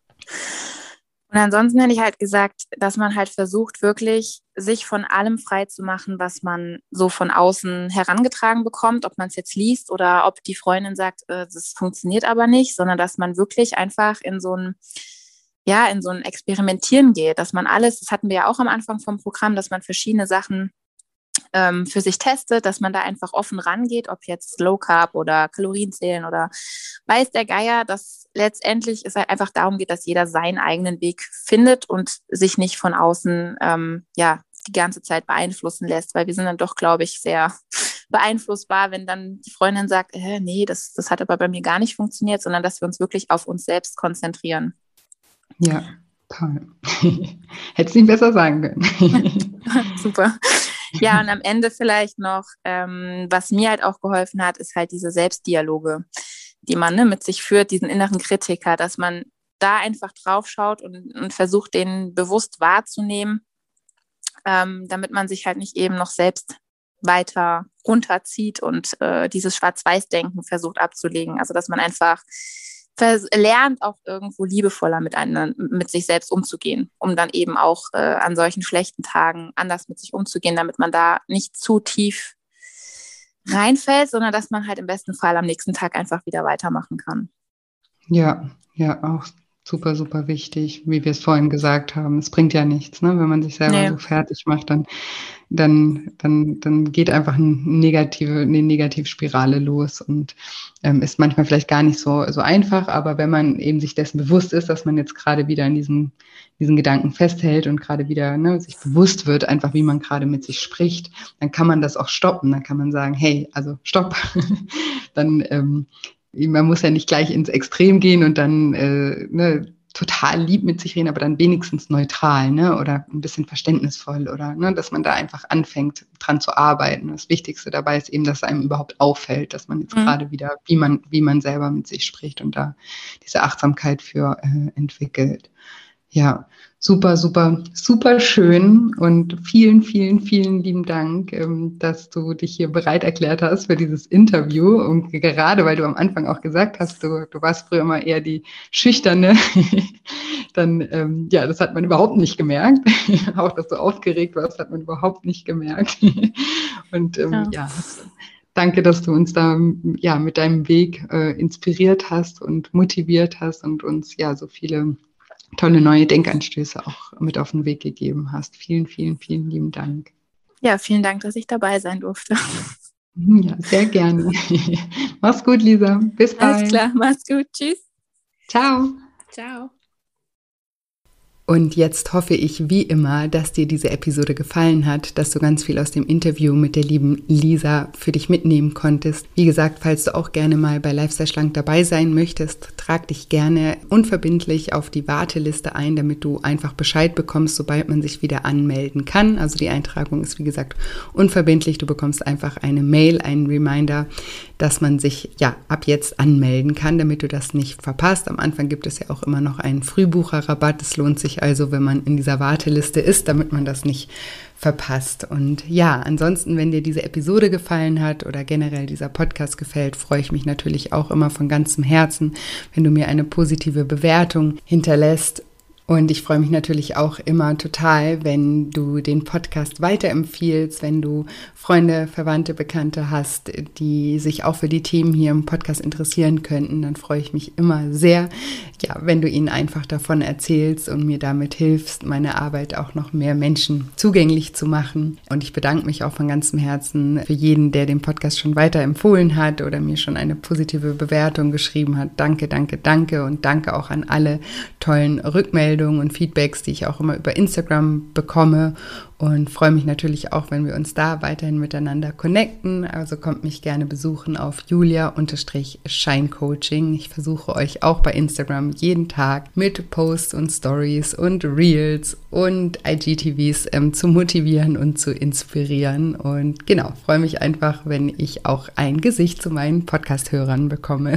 Und ansonsten hätte ich halt gesagt, dass man halt versucht, wirklich sich von allem frei zu machen, was man so von außen herangetragen bekommt, ob man es jetzt liest oder ob die Freundin sagt, äh, das funktioniert aber nicht, sondern dass man wirklich einfach in so ein ja, in so ein Experimentieren geht, dass man alles, das hatten wir ja auch am Anfang vom Programm, dass man verschiedene Sachen ähm, für sich testet, dass man da einfach offen rangeht, ob jetzt Low Carb oder Kalorien zählen oder weiß der Geier, dass letztendlich es halt einfach darum geht, dass jeder seinen eigenen Weg findet und sich nicht von außen ähm, ja die ganze Zeit beeinflussen lässt, weil wir sind dann doch, glaube ich, sehr beeinflussbar, wenn dann die Freundin sagt, äh, nee, das, das hat aber bei mir gar nicht funktioniert, sondern dass wir uns wirklich auf uns selbst konzentrieren. Ja, toll. Hätte es nicht besser sagen können. Super. Ja, und am Ende vielleicht noch, ähm, was mir halt auch geholfen hat, ist halt diese Selbstdialoge, die man ne, mit sich führt, diesen inneren Kritiker, dass man da einfach drauf schaut und, und versucht, den bewusst wahrzunehmen, ähm, damit man sich halt nicht eben noch selbst weiter runterzieht und äh, dieses Schwarz-Weiß-Denken versucht abzulegen. Also dass man einfach lernt auch irgendwo liebevoller mit, einem, mit sich selbst umzugehen, um dann eben auch äh, an solchen schlechten Tagen anders mit sich umzugehen, damit man da nicht zu tief reinfällt, sondern dass man halt im besten Fall am nächsten Tag einfach wieder weitermachen kann. Ja, ja, auch super, super wichtig, wie wir es vorhin gesagt haben. Es bringt ja nichts, ne? wenn man sich selber nee. so fertig macht, dann, dann, dann, dann geht einfach eine negative, eine Negativspirale los und ähm, ist manchmal vielleicht gar nicht so, so einfach, aber wenn man eben sich dessen bewusst ist, dass man jetzt gerade wieder in diesem, diesen Gedanken festhält und gerade wieder ne, sich bewusst wird, einfach wie man gerade mit sich spricht, dann kann man das auch stoppen. Dann kann man sagen, hey, also stopp. dann ähm, man muss ja nicht gleich ins Extrem gehen und dann äh, ne, total lieb mit sich reden, aber dann wenigstens neutral, ne? Oder ein bisschen verständnisvoll oder ne, dass man da einfach anfängt, dran zu arbeiten. Das Wichtigste dabei ist eben, dass einem überhaupt auffällt, dass man jetzt mhm. gerade wieder, wie man, wie man selber mit sich spricht und da diese Achtsamkeit für äh, entwickelt. Ja, super, super, super schön und vielen, vielen, vielen lieben Dank, ähm, dass du dich hier bereit erklärt hast für dieses Interview und gerade weil du am Anfang auch gesagt hast, du, du warst früher immer eher die Schüchterne, dann, ähm, ja, das hat man überhaupt nicht gemerkt. auch, dass du aufgeregt warst, hat man überhaupt nicht gemerkt. und ähm, ja. ja danke, dass du uns da ja mit deinem Weg äh, inspiriert hast und motiviert hast und uns ja so viele tolle neue Denkanstöße auch mit auf den Weg gegeben hast. Vielen, vielen, vielen lieben Dank. Ja, vielen Dank, dass ich dabei sein durfte. Ja, sehr gerne. mach's gut, Lisa. Bis bald. Alles klar, mach's gut. Tschüss. Ciao. Ciao. Und jetzt hoffe ich wie immer, dass dir diese Episode gefallen hat, dass du ganz viel aus dem Interview mit der lieben Lisa für dich mitnehmen konntest. Wie gesagt, falls du auch gerne mal bei Lifestyle Schlank dabei sein möchtest, trag dich gerne unverbindlich auf die Warteliste ein, damit du einfach Bescheid bekommst, sobald man sich wieder anmelden kann. Also die Eintragung ist wie gesagt unverbindlich. Du bekommst einfach eine Mail, einen Reminder, dass man sich ja ab jetzt anmelden kann, damit du das nicht verpasst. Am Anfang gibt es ja auch immer noch einen Frühbucherrabatt. Es lohnt sich also, wenn man in dieser Warteliste ist, damit man das nicht verpasst. Und ja, ansonsten, wenn dir diese Episode gefallen hat oder generell dieser Podcast gefällt, freue ich mich natürlich auch immer von ganzem Herzen, wenn du mir eine positive Bewertung hinterlässt und ich freue mich natürlich auch immer total, wenn du den Podcast weiterempfiehlst, wenn du Freunde, Verwandte, Bekannte hast, die sich auch für die Themen hier im Podcast interessieren könnten. Dann freue ich mich immer sehr, ja, wenn du ihnen einfach davon erzählst und mir damit hilfst, meine Arbeit auch noch mehr Menschen zugänglich zu machen. Und ich bedanke mich auch von ganzem Herzen für jeden, der den Podcast schon weiterempfohlen hat oder mir schon eine positive Bewertung geschrieben hat. Danke, danke, danke und danke auch an alle tollen Rückmeldungen Rückmeldungen und Feedbacks, die ich auch immer über Instagram bekomme und freue mich natürlich auch, wenn wir uns da weiterhin miteinander connecten. Also kommt mich gerne besuchen auf julia-scheincoaching. Ich versuche euch auch bei Instagram jeden Tag mit Posts und Stories und Reels und IGTVs ähm, zu motivieren und zu inspirieren. Und genau, freue mich einfach, wenn ich auch ein Gesicht zu meinen Podcast-Hörern bekomme.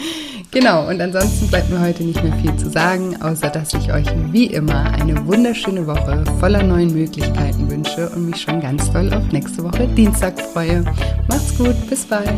genau, und ansonsten bleibt mir heute nicht mehr viel zu sagen, außer dass ich euch wie immer eine wunderschöne Woche voller neuen Möglichkeiten Möglichkeiten wünsche und mich schon ganz doll auf nächste Woche Dienstag freue. Macht's gut, bis bald.